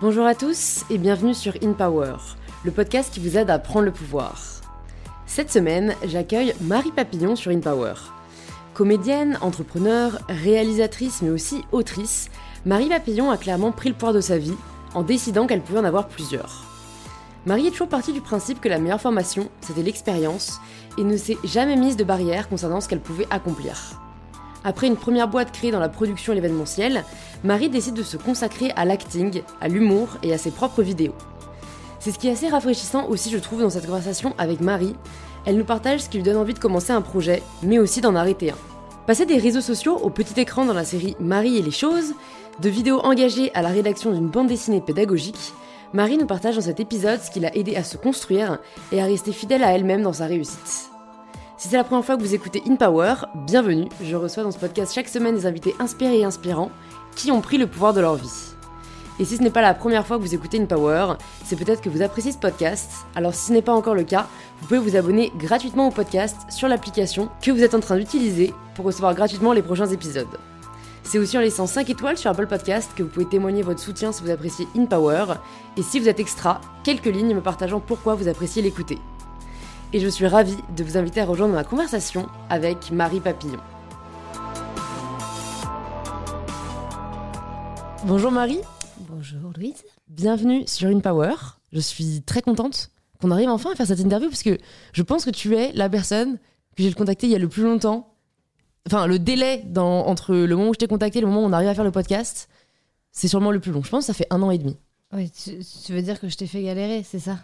Bonjour à tous et bienvenue sur In Power, le podcast qui vous aide à prendre le pouvoir. Cette semaine, j'accueille Marie Papillon sur In Power. Comédienne, entrepreneur, réalisatrice mais aussi autrice, Marie Papillon a clairement pris le pouvoir de sa vie en décidant qu'elle pouvait en avoir plusieurs. Marie est toujours partie du principe que la meilleure formation, c'était l'expérience, et ne s'est jamais mise de barrière concernant ce qu'elle pouvait accomplir. Après une première boîte créée dans la production et l'événementiel, Marie décide de se consacrer à l'acting, à l'humour et à ses propres vidéos. C'est ce qui est assez rafraîchissant aussi, je trouve, dans cette conversation avec Marie. Elle nous partage ce qui lui donne envie de commencer un projet, mais aussi d'en arrêter un. Passer des réseaux sociaux au petit écran dans la série Marie et les choses, de vidéos engagées à la rédaction d'une bande dessinée pédagogique, Marie nous partage dans cet épisode ce qui l'a aidé à se construire et à rester fidèle à elle-même dans sa réussite. Si c'est la première fois que vous écoutez In Power, bienvenue. Je reçois dans ce podcast chaque semaine des invités inspirés et inspirants qui ont pris le pouvoir de leur vie. Et si ce n'est pas la première fois que vous écoutez In Power, c'est peut-être que vous appréciez ce podcast. Alors si ce n'est pas encore le cas, vous pouvez vous abonner gratuitement au podcast sur l'application que vous êtes en train d'utiliser pour recevoir gratuitement les prochains épisodes. C'est aussi en laissant 5 étoiles sur Apple Podcast que vous pouvez témoigner votre soutien si vous appréciez In Power, et si vous êtes extra, quelques lignes me partageant pourquoi vous appréciez l'écouter. Et je suis ravie de vous inviter à rejoindre ma conversation avec Marie Papillon. Bonjour Marie. Bonjour Louise. Bienvenue sur In Power. Je suis très contente qu'on arrive enfin à faire cette interview parce que je pense que tu es la personne que j'ai contactée il y a le plus longtemps enfin le délai dans, entre le moment où je t'ai contacté et le moment où on arrive à faire le podcast, c'est sûrement le plus long. Je pense que ça fait un an et demi. Oui, tu, veux dire que je t'ai fait galérer, c'est ça?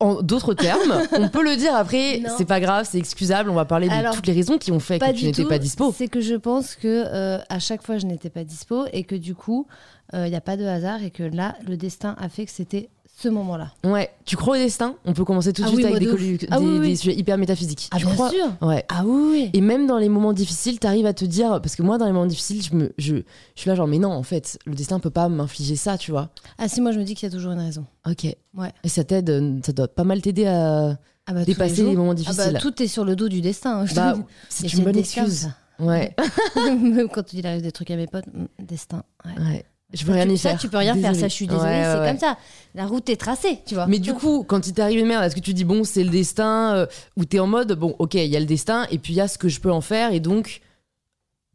En d'autres termes, on peut le dire. Après, c'est pas grave, c'est excusable, on va parler de toutes les raisons qui ont fait que tu n'étais pas dispo. C'est que je pense que euh, à chaque fois je n'étais pas dispo et que du coup, il euh, n'y a pas de hasard et que là, le destin a fait que c'était ce moment-là. Ouais, tu crois au destin? On peut commencer tout de ah suite avec des, ah des, sujets hyper métaphysiques. Ah, tu bien sûr Ouais. Ah oui, Et même dans les moments difficiles, t'arrives à te dire, parce que moi, dans les moments difficiles, je, me, je, je suis là genre, mais non, en fait, le destin peut pas m'infliger ça, tu vois. Ah si, moi je me dis qu'il y a toujours une raison. Ok. Ouais. Et ça t'aide, ça doit pas mal t'aider à ah bah, dépasser les, moments difficiles. Ah bah, tout est sur le dos du destin. Hein, bah, c'est une bonne excuse. Ouais. Même quand il arrive des trucs à mes potes, hmm, destin. ouais. Je peux rien y faire. Ça, tu peux rien faire. Ça, je suis désolée. c'est comme ça. La route est tracée, tu vois. Mais du coup, quand il t'arrive une merde, est-ce que tu dis bon, c'est le destin euh, ou t'es en mode bon, ok, il y a le destin et puis il y a ce que je peux en faire et donc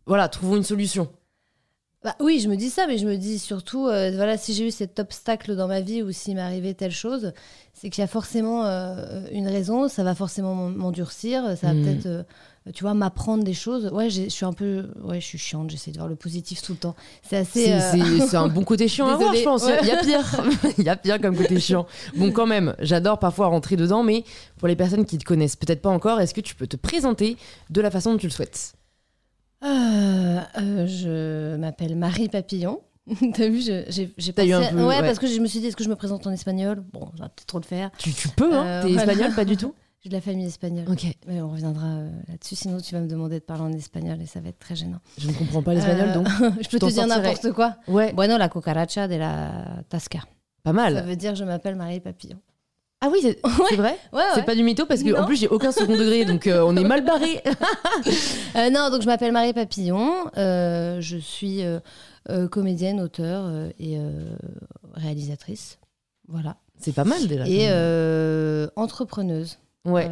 voilà, trouvons une solution. Bah, oui, je me dis ça, mais je me dis surtout, euh, voilà, si j'ai eu cet obstacle dans ma vie ou s'il m'arrivait telle chose, c'est qu'il y a forcément euh, une raison, ça va forcément m'endurcir, ça va hmm. peut-être tu vois, m'apprendre des choses. Ouais, je suis un peu, ouais, je suis chiante. J'essaie de voir le positif tout le temps. C'est assez. C'est euh, un bon côté chiant à voir, je pense. Il y a pire. Il y a pire comme côté chiant. Bon, quand même, j'adore parfois rentrer dedans, mais pour les personnes qui te connaissent peut-être pas encore, est-ce que tu peux te présenter de la façon dont tu le souhaites? Euh, euh, Je m'appelle Marie Papillon. T'as vu, j'ai pensé... eu un peu, ouais, parce que je me suis dit, est-ce que je me présente en espagnol? Bon, j'ai peut-être trop le faire. Tu, tu peux, hein T'es espagnol, pas du tout? J'ai de la famille espagnole. Ok. Mais on reviendra euh, là-dessus, sinon tu vas me demander de parler en espagnol et ça va être très gênant. Je ne comprends pas l'espagnol, donc. je peux te dire n'importe quoi. Ouais. Bueno, la cucaracha de la tasca. Pas mal. Ça veut dire je m'appelle Marie Papillon. Ah oui, c'est vrai ouais, C'est pas du mytho parce que en plus j'ai aucun second degré, donc euh, on est mal barré. Euh, non, donc je m'appelle Marie Papillon. je suis comédienne, auteure et réalisatrice. Voilà. C'est pas mal déjà. Et entrepreneuse. Ouais.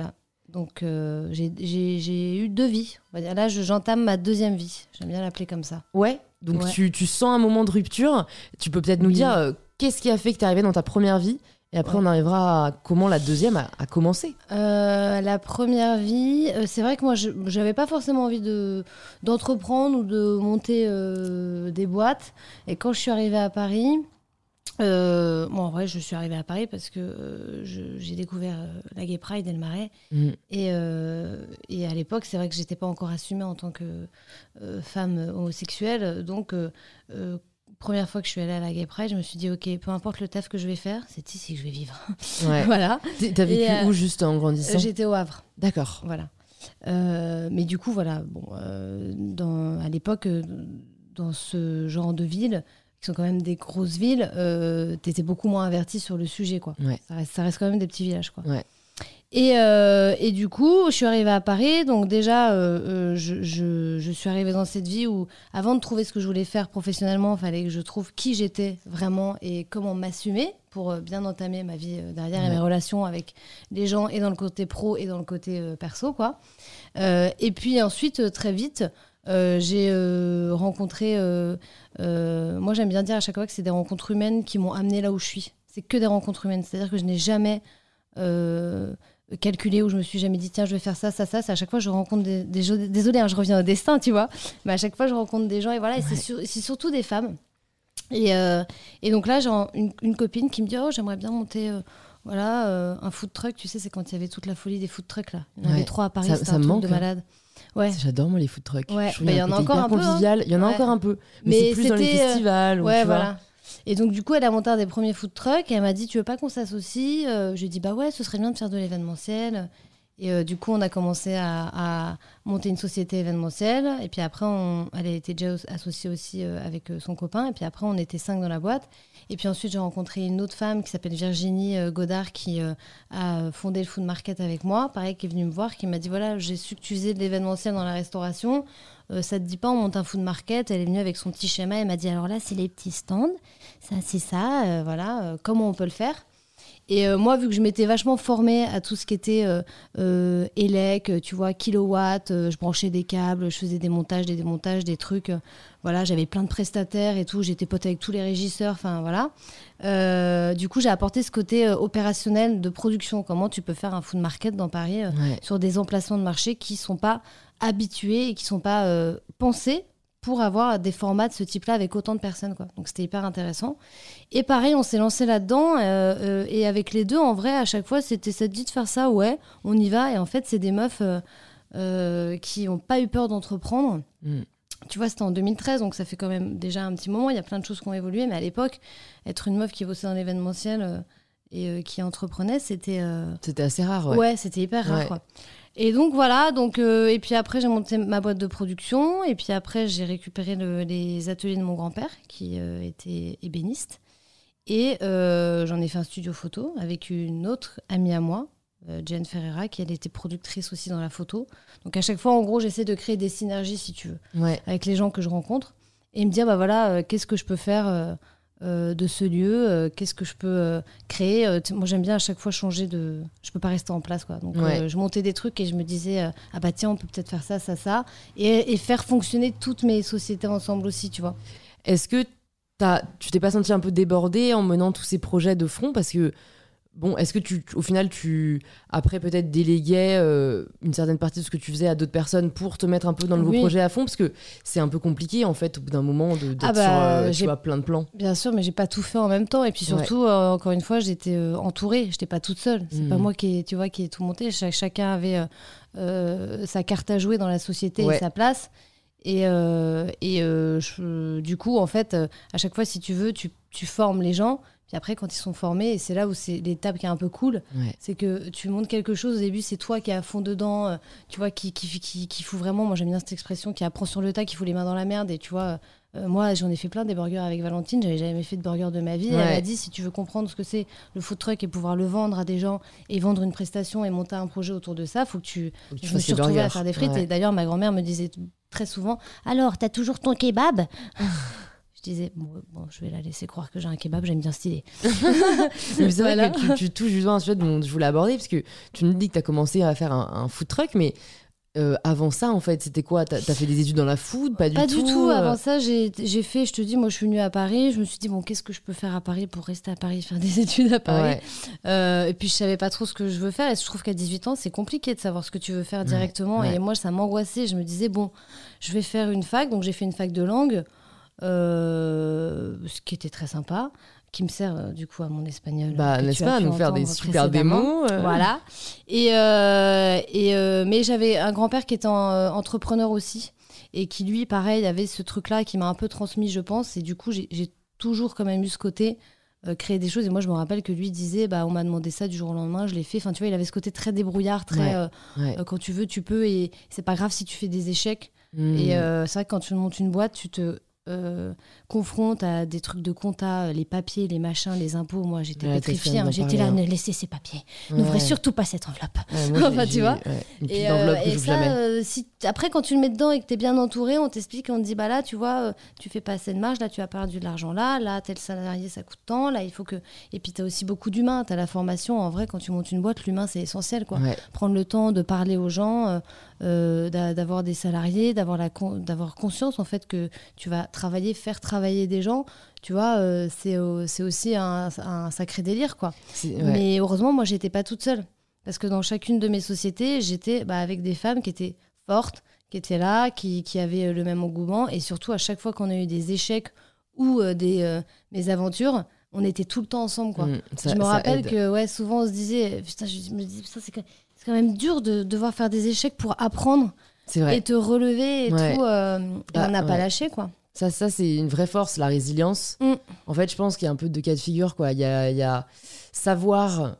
Donc euh, j'ai eu deux vies. On va dire. Là, j'entame ma deuxième vie. J'aime bien l'appeler comme ça. Ouais. Donc Tu, tu, sens un moment de rupture. Tu peux peut-être nous dire euh, qu'est-ce qui a fait que tu es arrivé dans ta première vie? Et après, on arrivera à comment la deuxième a, commencé. Euh, la première vie, c'est vrai que moi, je n'avais pas forcément envie d'entreprendre ou de monter des boîtes. Et quand je suis arrivée à Paris, euh, en vrai, je suis arrivée à Paris parce que euh, j'ai découvert euh, la Gay Pride et le Marais. Mm. Et, et, à l'époque, c'est vrai que j'étais pas encore assumée en tant que femme homosexuelle. Donc, première fois que je suis allée à la Gay Pride, je me suis dit, OK, peu importe le taf que je vais faire, c'est ici que je vais vivre. voilà. T'as vécu où juste en grandissant? J'étais au Havre. D'accord. Voilà. mais du coup, voilà, bon, dans, à l'époque, dans ce genre de ville, qui sont quand même des grosses villes, euh, tu étais beaucoup moins averti sur le sujet. Quoi. Ça, reste, ça, reste, quand même des petits villages. Quoi. Ouais. Et, euh, et, du coup, je suis arrivée à Paris. Donc déjà, euh, euh, je, je, je, suis arrivée dans cette vie où, avant de trouver ce que je voulais faire professionnellement, il fallait que je trouve qui j'étais vraiment et comment m'assumer pour bien entamer ma vie derrière et mes relations avec les gens et dans le côté pro et dans le côté perso, quoi. et puis ensuite, très vite, j'ai rencontré... moi, j'aime bien dire à chaque fois que c'est des rencontres humaines qui m'ont amené là où je suis. C'est que des rencontres humaines. C'est-à-dire que je n'ai jamais calculé où je me suis jamais dit tiens je vais faire ça ça ça c'est à chaque fois je rencontre des, des désolé hein, je reviens au destin tu vois mais à chaque fois je rencontre des gens et voilà et c'est surtout des femmes et, euh, et donc là j'ai une, une, copine qui me dit oh j'aimerais bien monter euh, voilà euh, un food truck tu sais c'est quand il y avait toute la folie des food trucks là il y en avait trois à Paris un truc de hein. malade Ouais. J'adore moi les food trucks. Ouais. Bah, il y en a encore un peu. Hein. Il y en a encore un peu. Mais, c'est plus dans les festivals. ouais, voilà. Et donc, du coup, elle a monté un des premiers food trucks et elle m'a dit Tu veux pas qu'on s'associe? Euh, J'ai dit Bah ouais, ce serait bien de faire de l'événementiel. Et euh, du coup, on a commencé à, monter une société événementielle. Et puis après, elle était déjà associée aussi euh, avec son copain. Et puis après, on était cinq dans la boîte. Et puis ensuite, j'ai rencontré une autre femme qui s'appelle Virginie Godard qui a fondé le Food Market avec moi. Pareil, qui est venue me voir, qui m'a dit Voilà, j'ai su que tu faisais de l'événementiel dans la restauration. ça te dit pas, on monte un food market. Elle est venue avec son petit schéma. Elle m'a dit Alors là, c'est les petits stands ça, c'est ça, euh, voilà, euh, comment on peut le faire? Et euh, moi, vu que je m'étais vachement formée à tout ce qui était euh, élec, tu vois, kilowatt, je branchais des câbles, je faisais des montages, des démontages, des trucs. voilà, j'avais plein de prestataires et tout. J'étais pote avec tous les régisseurs, enfin voilà. du coup, j'ai apporté ce côté opérationnel de production. Comment tu peux faire un food market dans Paris sur des emplacements de marché qui sont pas habitués et qui sont pas pensés pour avoir des formats de ce type-là avec autant de personnes. Quoi. Donc c'était hyper intéressant. Et pareil, on s'est lancé là-dedans. Euh, euh, et avec les deux, en vrai, à chaque fois, c'était ça dit de faire ça, ouais, on y va. Et en fait, c'est des meufs euh, qui n'ont pas eu peur d'entreprendre. Mm. Tu vois, c'était en 2013, donc ça fait quand même déjà un petit moment. Il y a plein de choses qui ont évolué. Mais à l'époque, être une meuf qui bossait dans l'événementiel et qui entreprenait, c'était... C'était assez rare, ouais. Ouais, c'était hyper rare, quoi. Et donc voilà, donc, euh, et puis après j'ai monté ma boîte de production, et puis après j'ai récupéré les ateliers de mon grand-père qui euh, était ébéniste, et euh, j'en ai fait un studio photo avec une autre amie à moi, Jane Ferreira, qui elle était productrice aussi dans la photo. Donc à chaque fois, en gros, j'essaie de créer des synergies, si tu veux, avec les gens que je rencontre, et me dire, bah voilà, qu'est-ce que je peux faire euh, de ce lieu, euh, qu'est-ce que je peux euh, créer. moi, j'aime bien à chaque fois changer de. Je peux pas rester en place, quoi. Donc, je montais des trucs et je me disais, ah bah tiens, on peut peut-être faire ça, ça, ça, et, et, faire fonctionner toutes mes sociétés ensemble aussi, tu vois. Est-ce que as, tu t'es pas senti un peu débordé en menant tous ces projets de front? Parce que Bon, est-ce que tu, au final, tu, après peut-être déléguais euh, une certaine partie de ce que tu faisais à d'autres personnes pour te mettre un peu dans le nouveau projet à fond? Parce que c'est un peu compliqué, en fait, au bout d'un moment, de, d'être ah bah, sur euh, plein de plans. Bien sûr, mais j'ai pas tout fait en même temps. Et puis surtout, euh, encore une fois, j'étais entourée. J'étais pas toute seule. C'est pas hmm. moi qui, tu vois, qui ai tout monté. chacun avait sa carte à jouer dans la société et sa place. Et, et du coup, en fait, à chaque fois, si tu veux, tu, tu formes les gens puis après, quand ils sont formés, et c'est là où c'est l'étape qui est un peu cool, c'est que tu montres quelque chose. Au début, c'est toi qui es à fond dedans, euh, tu vois, qui, qui, qui, qui fout vraiment, moi j'aime bien cette expression, qui apprend sur le tas, qui fout les mains dans la merde. Et tu vois, euh, moi j'en ai fait plein des burgers avec Valentine, j'avais jamais fait de burger de ma vie. Elle m'a dit si tu veux comprendre ce que c'est le food truck et pouvoir le vendre à des gens et vendre une prestation et monter un projet autour de ça, faut que tu. Faut que tu je me suis retrouvée à faire des frites. Et d'ailleurs, ma grand-mère me disait très souvent Alors, t'as toujours ton kebab? Je disais, bon, je vais la laisser croire que j'ai un kebab, j'aime bien stylé. c'est vrai que tu, touches justement un sujet dont je voulais aborder, parce que tu nous dis que tu as commencé à faire un, food truck, mais euh, avant ça, en fait, c'était quoi? T'as as fait des études dans la food? Pas du tout Pas du tout. Euh avant ça, j'ai fait, je te dis, moi, je suis venue à Paris. Je me suis dit, bon, qu'est-ce que je peux faire à Paris pour rester à Paris, faire des études à Paris? Euh, Et puis, je savais pas trop ce que je veux faire. Et je trouve qu'à 18 ans, c'est compliqué de savoir ce que tu veux faire directement. Et moi, ça m'angoissait. Je me disais, bon, je vais faire une fac. Donc, j'ai fait une fac de langue. Euh, ce qui était très sympa, qui me sert euh, du coup à mon espagnol. Bah, n'est-ce pas, à nous faire des super démos. Euh. Voilà. Et, et mais j'avais un grand-père qui était entrepreneur aussi et qui lui, pareil, avait ce truc-là qui m'a un peu transmis, je pense. Et du coup, j'ai toujours quand même eu ce côté. créer des choses et moi je me rappelle que lui disait bah on m'a demandé ça du jour au lendemain je l'ai fait enfin tu vois il avait ce côté très débrouillard très quand tu veux tu peux et c'est pas grave si tu fais des échecs hmm. et c'est vrai que quand tu montes une boîte tu te euh, confronte à des trucs de compta, euh, les papiers, les machins, les impôts, moi j'étais Ouais, pétrifiée. hein. J'étais là, parler, ne laissez ces papiers. N'ouvrez surtout pas cette enveloppe. Ouais, Enfin, tu vois. Et, euh, et ça, euh, si après, quand tu le mets dedans et que tu es bien entouré, on t'explique, on te dit, bah là, tu vois, tu fais pas assez de marge, là, tu as perdu de l'argent là, là, tel salarié, ça coûte tant, là, il faut que. Et puis, tu as aussi beaucoup d'humains, tu as la formation. En vrai, quand tu montes une boîte, l'humain, c'est essentiel, quoi. Prendre le temps de parler aux gens, euh, d'a- d'avoir des salariés, d'avoir la con- d'avoir conscience, en fait, que tu vas travailler, faire travailler des gens, tu vois, euh, c'est au- c'est aussi un, un sacré délire, quoi. Ouais. Mais heureusement, moi, j'étais pas toute seule. Parce que dans chacune de mes sociétés, j'étais bah, avec des femmes qui étaient fortes, qui étaient là, qui, qui avaient euh, le même engouement. Et surtout, à chaque fois qu'on a eu des échecs ou euh, des euh, mésaventures, on était tout le temps ensemble. Quoi. Mm, ça- je me ça rappelle aide. que ouais, souvent, on se disait, putain, je me dis, putain, c'est c'est quand même dur de devoir faire des échecs pour apprendre vrai. et te relever et Ouais. tout. euh, Bah, on n'a pas lâché, quoi. Ça, ça c'est une vraie force, la résilience. Mm. En fait, je pense qu'il y a un peu de cas de figure. Quoi. Il, y a, il y a savoir,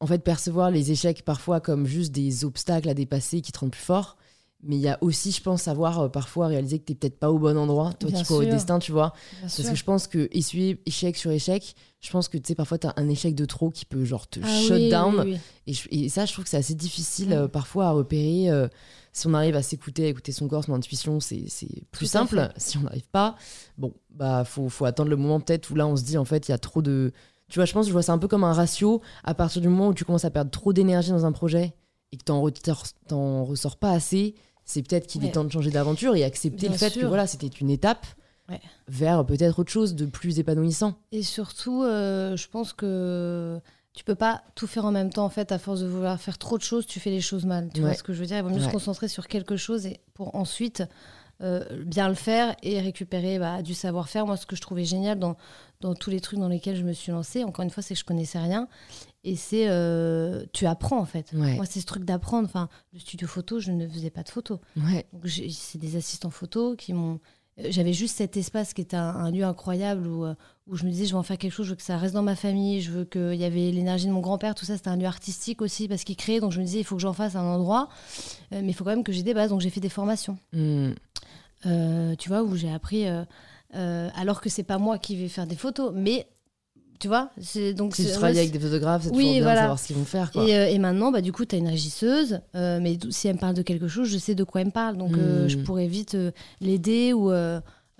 en fait, percevoir les échecs parfois comme juste des obstacles à dépasser qui te rendent plus fort. Mais il y a aussi, je pense, savoir euh, parfois réaliser que tu peut-être pas au bon endroit, toi Bien qui crois au destin, tu vois. Bien Parce sûr. que je pense que essuyer échec sur échec, je pense que tu sais, parfois tu as un échec de trop qui peut genre te Ah shut oui, down. oui, oui. Et, ça, je trouve que c'est assez difficile Mm. euh, parfois à repérer. euh, si on arrive à s'écouter, à écouter son corps, son intuition, c'est plus simple. fait. Si on n'arrive pas, bon, bah faut, faut attendre le moment peut-être où là on se dit en fait il y a trop de. Tu vois, je pense que je vois ça un peu comme un ratio. À partir du moment où tu commences à perdre trop d'énergie dans un projet et que t'en t'en ressors pas assez, c'est peut-être qu'il est temps de changer d'aventure et accepter Bien le fait que voilà, c'était une étape Ouais. vers peut-être autre chose de plus épanouissant. Et surtout, euh, je pense que tu peux pas tout faire en même temps. En fait, à force de vouloir faire trop de choses, tu fais les choses mal. Tu vois ce que je veux dire? Il vaut mieux se concentrer sur quelque chose et pour ensuite euh, bien le faire et récupérer bah, du savoir-faire. Moi, ce que je trouvais génial dans, dans tous les trucs dans lesquels je me suis lancée, encore une fois, c'est que je connaissais rien. Et c'est euh, tu apprends en fait. Ouais. Moi, c'est ce truc d'apprendre. Enfin, le studio photo, je ne faisais pas de photos. Ouais. Donc, c'est des assistants photo qui m'ont. euh, J'avais juste cet espace qui était un, un lieu incroyable où, euh, où je me disais, je vais en faire quelque chose, je veux que ça reste dans ma famille, je veux qu'il y avait l'énergie de mon grand-père, tout ça, c'était un lieu artistique aussi parce qu'il créait. Donc, je me disais, il faut que j'en fasse un endroit, euh, mais il faut quand même que j'ai des bases. Donc, j'ai fait des formations, Mm. euh, tu vois, où j'ai appris, euh, alors que c'est pas moi qui vais faire des photos, mais tu vois, c'est donc Si tu travailles avec des photographes, c'est Oui, toujours bien voilà. de savoir ce qu'ils vont faire. Quoi. et, euh, et maintenant, bah, du coup, tu as une régisseuse, euh, mais si elle me parle de quelque chose, je sais de quoi elle me parle. Donc, euh, Hmm. je pourrais vite l'aider. Ou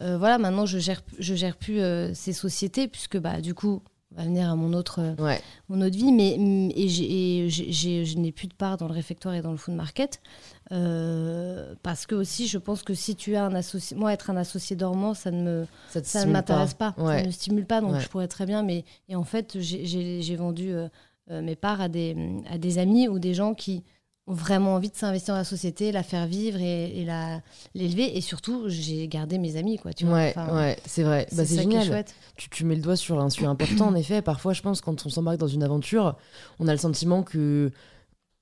voilà, maintenant, je gère, je gère plus ces sociétés, puisque bah, du coup, on va venir à mon autre, Ouais. mon autre vie. Mais, mm, et et je n'ai plus de part dans le réfectoire et dans le food market. Euh, parce que aussi, je pense que si tu as un associé, moi, être un associé dormant, ça ne me, Ça, ne m'intéresse pas, Ouais. ça ne me stimule pas, donc Ouais. je pourrais très bien. Mais et en fait, j'ai- vendu euh, euh, mes parts à des, à des amis ou des gens qui ont vraiment envie de s'investir dans la société, la faire vivre et, et la l'élever. Et surtout, j'ai gardé mes amis, quoi. Tu vois Ouais, Enfin, ouais, c'est vrai. Bah, c'est est génial. chouette. Tu, tu mets le doigt sur un sujet important, en effet. Parfois, je pense, quand on s'embarque dans une aventure, on a le sentiment que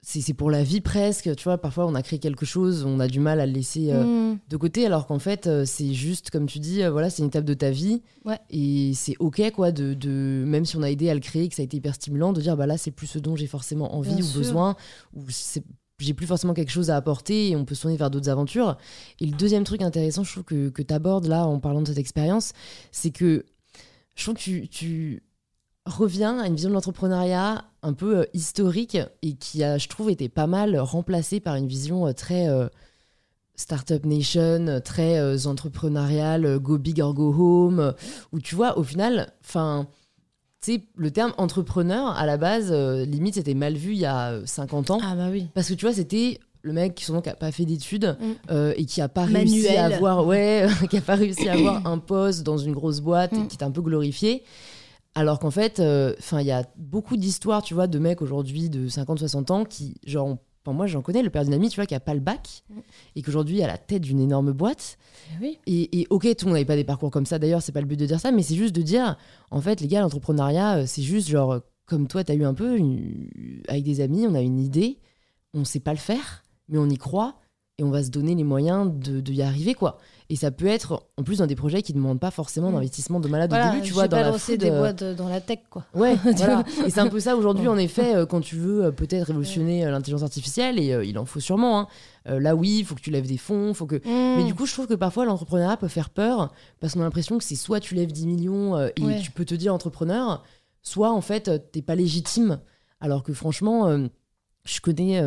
c'est c'est pour la vie presque. Tu vois, parfois, on a créé quelque chose, on a du mal à le laisser euh, Mm. de côté, alors qu'en fait, euh, c'est juste, comme tu dis, euh, voilà, c'est une étape de ta vie. Ouais. Et c'est OK, quoi, de, de, même si on a aidé à le créer, que ça a été hyper stimulant, de dire, bah là, c'est plus ce dont j'ai forcément envie Bien ou sûr. besoin, ou j'ai plus forcément quelque chose à apporter et on peut se tourner vers d'autres aventures. Et le deuxième truc intéressant, je trouve que, que tu abordes là en parlant de cette expérience, c'est que je trouve que tu, tu reviens à une vision de l'entrepreneuriat un peu euh, historique et qui a, je trouve, été pas mal remplacée par une vision euh, très euh, Startup Nation, euh, très entrepreneuriale, go big or go home, où tu vois, au final, enfin. Le terme entrepreneur, à la base, limite, c'était mal vu il y a euh, 50 ans. Ah bah oui. Parce que tu vois, c'était le mec qui souvent qui a pas fait d'études Mm. euh, et qui a pas réussi à avoir ouais, qui a pas réussi à avoir un poste dans une grosse boîte et Mm. qui est un peu glorifié. Alors qu'en fait, enfin, il y a beaucoup d'histoires, tu vois, de mecs aujourd'hui de 50 60 ans qui genre ont- enfin, moi j'en connais le père d'une amie, tu vois, qui a pas le bac Mm. et qu'aujourd'hui à la tête d'une énorme boîte. Eh Oui. Et, et ok, tout le monde n'avait pas des parcours comme ça. D'ailleurs, c'est pas le but de dire ça, mais c'est juste de dire, en fait, les gars, l'entrepreneuriat, euh, c'est juste genre, euh, comme toi, tu as eu un peu, une- avec des amis, on a une idée, on sait pas le faire, mais on y croit. et on va se donner les moyens de, de y arriver, quoi. Et ça peut être, en plus, dans des projets qui ne demandent pas forcément Mm. d'investissement de malade Voilà, au début, tu vois, dans la food, des euh, boîtes dans la tech, quoi. Ouais, Tu voilà. vois Et c'est un peu ça aujourd'hui, en effet, euh, quand tu veux euh, peut-être révolutionner l'intelligence artificielle, et euh, il en faut sûrement. hein. Euh, là, oui, il faut que tu lèves des fonds, faut que. Mais Mm. du coup, je trouve que parfois l'entrepreneuriat peut faire peur parce qu'on a l'impression que c'est soit tu lèves 10 millions euh, et Ouais. tu peux te dire entrepreneur, soit en fait t'es pas légitime. Alors que franchement, je connais.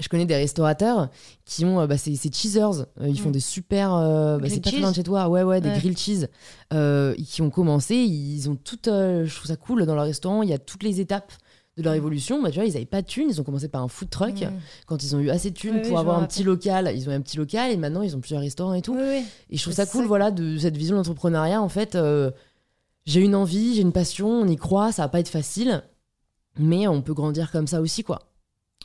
Je connais des restaurateurs qui ont, euh, bah, c'est c'est cheesers, Euh, ils font Mm. des super, euh, bah, Grilled c'est pas loin de chez toi, ouais ouais, des Ouais. grilled cheese, euh, qui ont commencé, ils ont tout, euh, je trouve ça cool dans leur restaurant, il y a toutes les étapes de leur évolution, bah, tu vois, ils avaient pas de thunes, ils ont commencé par un food truck, Mm. quand ils ont eu assez de thunes Oui, pour avoir un petit local, ils ont eu un petit local et maintenant ils ont plusieurs restaurants et tout. Oui. Et je trouve ça cool, ça- voilà, de cette vision de l'entrepreneuriat. En fait, j'ai une envie, j'ai une passion, on y croit, ça va pas être facile, mais on peut grandir comme ça aussi, quoi.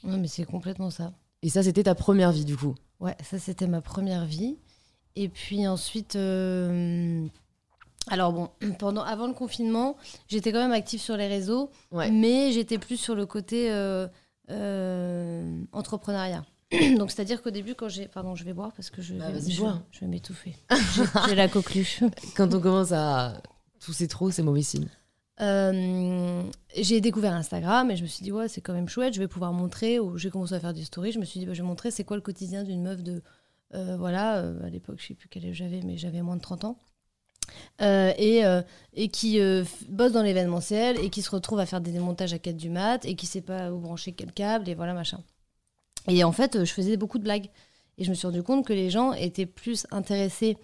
Non, mais c'est complètement ça. Et ça, c'était ta première vie, du coup. Ouais, ça c'était ma première vie. Et puis ensuite, euh, alors bon, pendant, avant le confinement, j'étais quand même active sur les réseaux, Ouais. mais j'étais plus sur le côté euh, euh, entrepreneuriat. Donc c'est-à-dire qu'au début, quand j'ai, pardon, je vais boire parce que je, Bah, vais, je, vais m'étouffer. J'ai- j'ai la coqueluche. Quand on commence à tousser trop, c'est mauvais signe. Euh, j'ai découvert Instagram et je me suis dit ouais c'est quand même chouette je vais pouvoir montrer ou j'ai commencé à faire des stories je me suis dit bah, je vais montrer c'est quoi le quotidien d'une meuf de euh, voilà euh, à l'époque je sais plus quel âge j'avais mais j'avais moins de 30 ans. Et, et qui bosse dans l'événementiel et qui se retrouve à faire des démontages à 4 du mat et qui sait pas où brancher quel câble et voilà machin. Et en fait je faisais beaucoup de blagues. Et je me suis rendu compte que les gens étaient plus intéressés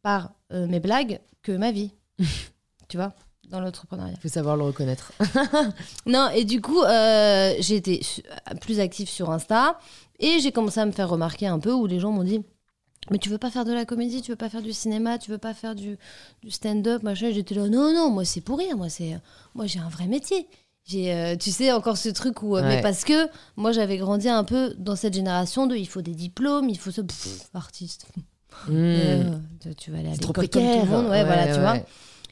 par mes blagues que ma vie. Tu vois? Dans l'entrepreneuriat Il faut savoir le reconnaître. non, et du coup, euh, j'ai été plus active sur Insta et j'ai commencé à me faire remarquer un peu où les gens m'ont dit Mais tu veux pas faire de la comédie, tu veux pas faire du cinéma, tu veux pas faire du, du stand-up, machin. J'étais là Non, non, moi c'est pour rire, moi, c'est, moi j'ai un vrai métier. J'ai, euh, tu sais, encore ce truc où. euh, Ouais. Mais parce que moi j'avais grandi un peu dans cette génération de il faut des diplômes, il faut ce. pff, artiste. Mmh. Euh, tu- vas aller à l'école comme tout précaire. le monde. Ouais, voilà, tu vois.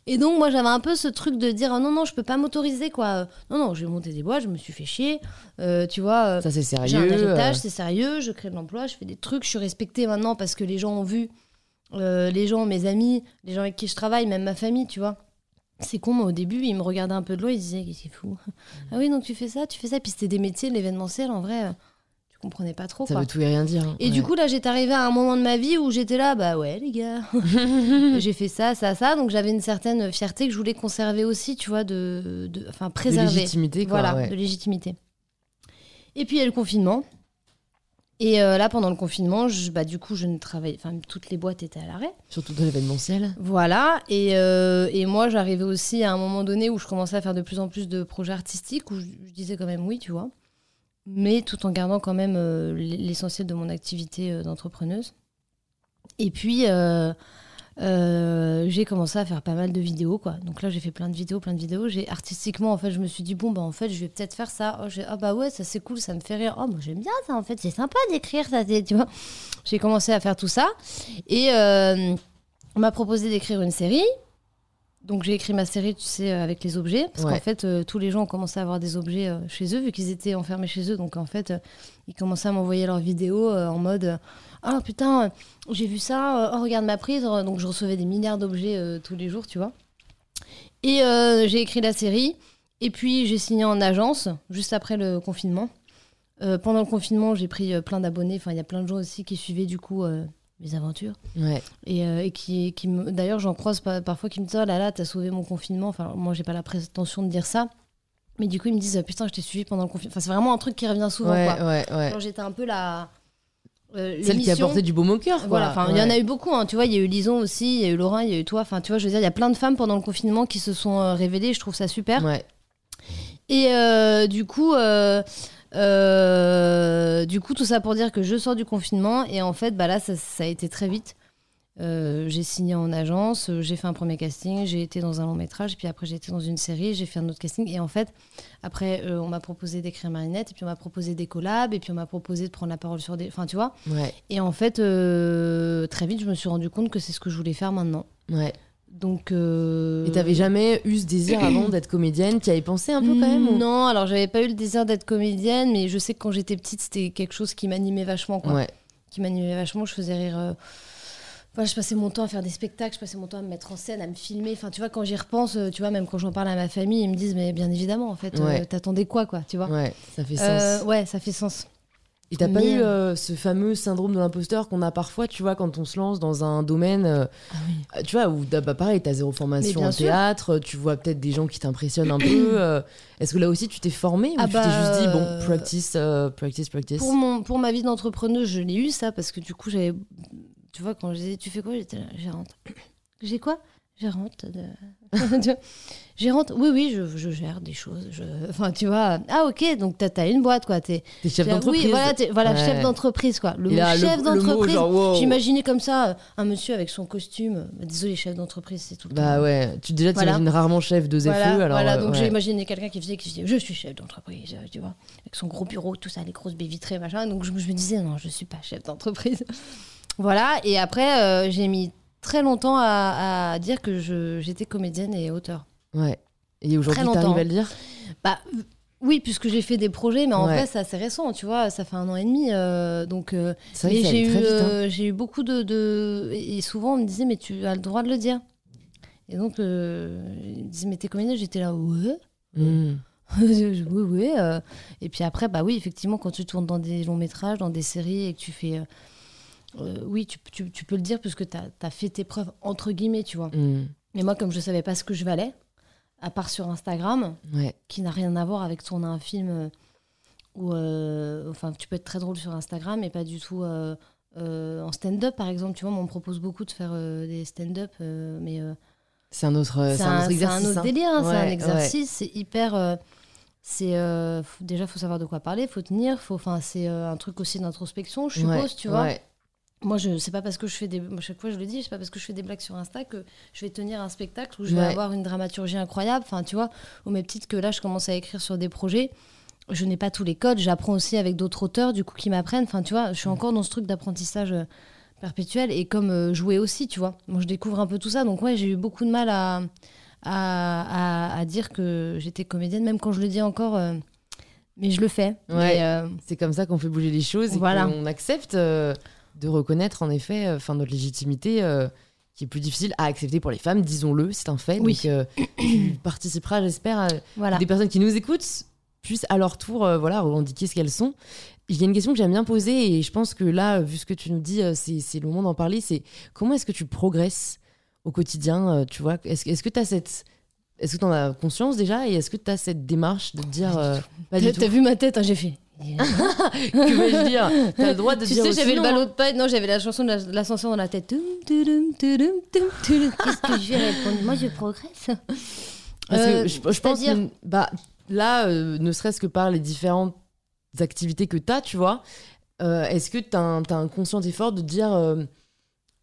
Et donc, moi, j'avais un peu ce truc de dire ah, non, non, je peux pas m'autoriser, quoi. Non, non, je vais monter des boîtes, je me suis fait chier. Euh, tu vois, euh, Ça, c'est j'ai un sérieux. héritage, euh, c'est sérieux, je crée de l'emploi, je fais des trucs, je suis respectée maintenant parce que les gens ont vu, euh, les gens, mes amis, les gens avec qui je travaille, même ma famille, tu vois. C'est con, moi, au début, ils me regardaient un peu de loin, ils disaient c'est fou. ah oui, donc tu fais ça, tu fais ça. Puis c'était des métiers, l'événementiel, en vrai, comprenais pas trop, Ça quoi. veut tout et rien dire. hein. Et du coup, là, j'étais arrivée à un moment de ma vie où j'étais là, bah ouais, les gars, j'ai fait ça, ça, ça. Donc j'avais une certaine fierté que je voulais conserver aussi, tu vois, de, de- enfin, de préserver. légitimité, quoi. voilà, ouais. de légitimité. Et puis il y a le confinement. Et euh, là, pendant le confinement, je, bah, du coup, je ne travaillais, enfin, toutes les boîtes étaient à l'arrêt. Surtout dans l'événementiel. Voilà. Et, euh, et moi, j'arrivais aussi à un moment donné où je commençais à faire de plus en plus de projets artistiques, où je, je disais quand même oui, tu vois. Mais tout en gardant quand même euh, l'essentiel de mon activité euh, d'entrepreneuse. Et puis, euh, j'ai commencé à faire pas mal de vidéos, quoi. Donc là, j'ai fait plein de vidéos, plein de vidéos. J'ai artistiquement, en fait, je me suis dit bon, bah en fait, je vais peut-être faire ça. Oh, ah bah ouais, ça c'est cool, ça me fait rire. Oh, moi j'aime bien ça, en fait, c'est sympa d'écrire ça, tu vois. J'ai commencé à faire tout ça et on m'a proposé d'écrire une série. Donc j'ai écrit ma série, tu sais, euh, avec les objets, parce Ouais. qu'en fait, euh, tous les gens ont commencé à avoir des objets euh, chez eux, vu qu'ils étaient enfermés chez eux. Donc en fait, euh, ils commençaient à m'envoyer leurs vidéos en mode Ah putain, j'ai vu ça, oh regarde ma prise. Donc je recevais des milliards d'objets tous les jours, tu vois. Et j'ai écrit la série, et puis j'ai signé en agence, juste après le confinement. Pendant le confinement, j'ai pris plein d'abonnés. Enfin, il y a plein de gens aussi qui suivaient du coup mes aventures. Ouais. Et, euh, et qui, qui d'ailleurs, j'en croise pa- parfois qui me disent Oh là là, t'as sauvé mon confinement. Enfin, moi, j'ai pas la prétention de dire ça. Mais du coup, ils me disent Putain, je t'ai suivi pendant le confinement. Enfin, c'est vraiment un truc qui revient souvent. ouais, quoi. ouais, ouais. Genre, j'étais un peu la. euh, Celle qui l'émission. apportait du baume au cœur. Voilà, enfin, il y en a eu beaucoup, hein, tu vois, il y a eu Lison aussi, il y a eu Laurent, il y a eu toi, enfin, tu vois, je veux dire, il y a plein de femmes pendant le confinement qui se sont euh, révélées, je trouve ça super. Ouais. Et euh, du coup, euh, du coup, tout ça pour dire que je sors du confinement et en fait, bah là, ça, ça a été très vite. Euh, j'ai signé en agence, euh, j'ai fait un premier casting, j'ai été dans un long métrage, puis après j'ai été dans une série, j'ai fait un autre casting. Et en fait, après, euh, on m'a proposé d'écrire Marinette, et puis on m'a proposé des collabs, et puis on m'a proposé de prendre la parole sur des. Enfin, tu vois. Ouais. Et en fait, très vite, je me suis rendu compte que c'est ce que je voulais faire maintenant. Ouais. Donc. euh, Et t'avais jamais eu ce désir avant d'être comédienne Tu y avais pensé un peu quand même ou- Non, alors j'avais pas eu le désir d'être comédienne, mais je sais que quand j'étais petite, c'était quelque chose qui m'animait vachement. Quoi. Ouais. qui m'animait vachement. Je faisais rire. euh, je passais mon temps à faire des spectacles, je passais mon temps à me mettre en scène, à me filmer. Enfin, tu vois, quand j'y repense, euh, tu vois, même quand j'en parle à ma famille, ils me disent, mais bien évidemment, en fait, euh, Ouais. t'attendais quoi, quoi, tu vois. Ouais, ça fait sens. Euh, ouais, ça fait sens. Et t'as pas eu euh, ce fameux syndrome de l'imposteur qu'on a parfois, tu vois, quand on se lance dans un domaine, euh, Ah oui. euh, tu vois, où bah, pareil, t'as zéro formation en sûr. théâtre, tu vois peut-être des gens qui t'impressionnent un peu. euh, Est-ce que là aussi tu t'es formé ou Ah tu bah, t'es juste dit, bon, euh, practice, euh, practice, practice? Pour, mon, pour ma vie d'entrepreneuse, je l'ai eu ça parce que du coup, j'avais. Tu vois, quand je disais, tu fais quoi? J'étais gérante. J'ai quoi? Gérante de. Gérante, oui, oui, je, je gère des choses. Je... Enfin, tu vois. Ah, ok, donc t'as as une boîte, quoi. T'es, chef d'entreprise. Oui, voilà, voilà Ouais. chef d'entreprise, quoi. Le mot chef d'entreprise. wow. J'imaginais comme ça un monsieur avec son costume. Bah, désolé, chef d'entreprise, c'est tout le Bah temps. ouais, tu déjà Voilà. t'imagines rarement chef de ZFE, Voilà, alors voilà, euh, donc ouais. j'ai imaginé quelqu'un qui faisait, qui disait Je suis chef d'entreprise, euh, tu vois, avec son gros bureau, tout ça, les grosses baies vitrées, machin. Donc je, je me disais Non, je suis pas chef d'entreprise. voilà, et après, euh, j'ai mis très longtemps à, à dire que je- j'étais comédienne et auteur. Ouais. Et aujourd'hui, t'arrives à le dire? Bah, euh, oui, puisque j'ai fait des projets, mais en Ouais. vrai, c'est assez récent, tu vois, ça fait un an et demi. euh, donc, euh, mais j'ai eu, hein. euh, j'ai eu beaucoup de, de- Et souvent, on me disait, mais tu as le droit de le dire. Et donc, euh, ils me disaient, mais t'es comédienne? J'étais là, ouais. Hmm. oui, oui. euh, Et puis après, bah oui, effectivement, quand tu tournes dans des longs métrages, dans des séries et que tu fais. Euh, oui, tu, tu- tu peux le dire puisque tu as, fait tes preuves, entre guillemets, tu vois. Hmm. Mais moi, comme je savais pas ce que je valais, à part sur Instagram, Ouais. qui n'a rien à voir avec tourner un film euh, où. euh, enfin, tu peux être très drôle sur Instagram, mais pas du tout. euh, en stand-up, par exemple, tu vois, moi, on me propose beaucoup de faire des stand-up, mais C'est un autre, euh, c'est c'est un, un, autre c'est exercice. un autre hein. délire, hein, c'est un ouais. exercice, c'est hyper. c'est euh, faut- déjà faut savoir de quoi parler, faut tenir, faut. Enfin, c'est euh, un truc aussi d'introspection, je suppose, Ouais, tu vois. ouais. Moi, je c'est pas parce que je fais des. moi, chaque fois, je le dis, c'est pas parce que je fais des blagues sur Insta que je vais tenir un spectacle où je vais Ouais. avoir une dramaturgie incroyable. Enfin, tu vois, au même titre que là, je commence à écrire sur des projets. Je n'ai pas tous les codes, j'apprends aussi avec d'autres auteurs, du coup, qui m'apprennent. Enfin, tu vois, je suis encore dans ce truc d'apprentissage euh, perpétuel et comme euh, jouer aussi, tu vois. Moi, je découvre un peu tout ça. Donc, ouais, j'ai eu beaucoup de mal à, à, à- à dire que j'étais comédienne, même quand je le dis encore. euh, mais je le fais. Ouais. Euh, C'est comme ça qu'on fait bouger les choses et Voilà. qu'on accepte de reconnaître en effet euh, enfin, notre légitimité euh, qui est plus difficile à accepter pour les femmes, disons-le, c'est un fait. Oui. Donc euh, tu participeras, j'espère, à voilà. des personnes qui nous écoutent puissent à leur tour euh, voilà, revendiquer ce qu'elles sont. Il y a une question que j'aime bien poser et je pense que là, vu ce que tu nous dis, c'est c'est le moment d'en parler, c'est comment est-ce que tu progresses au quotidien Tu vois, est-ce est-ce que tu as cette... Est-ce que tu en as conscience déjà et est-ce que tu as cette démarche de te dire... Pas du pas T'as du tout? t'as vu ma tête, hein, j'ai fait. Que vais-je dire T'as le droit de tu dire sais, aussi j'avais le ballot de paille. Non, j'avais la chanson de la- de l'ascenseur dans la tête. Qu'est-ce que je vais répondre Moi, je progresse. Parce Euh, que je, je pense que bah, là, euh, ne serait-ce que par les différentes activités que tu as, tu vois, euh, est-ce que tu as, un conscient effort de dire euh,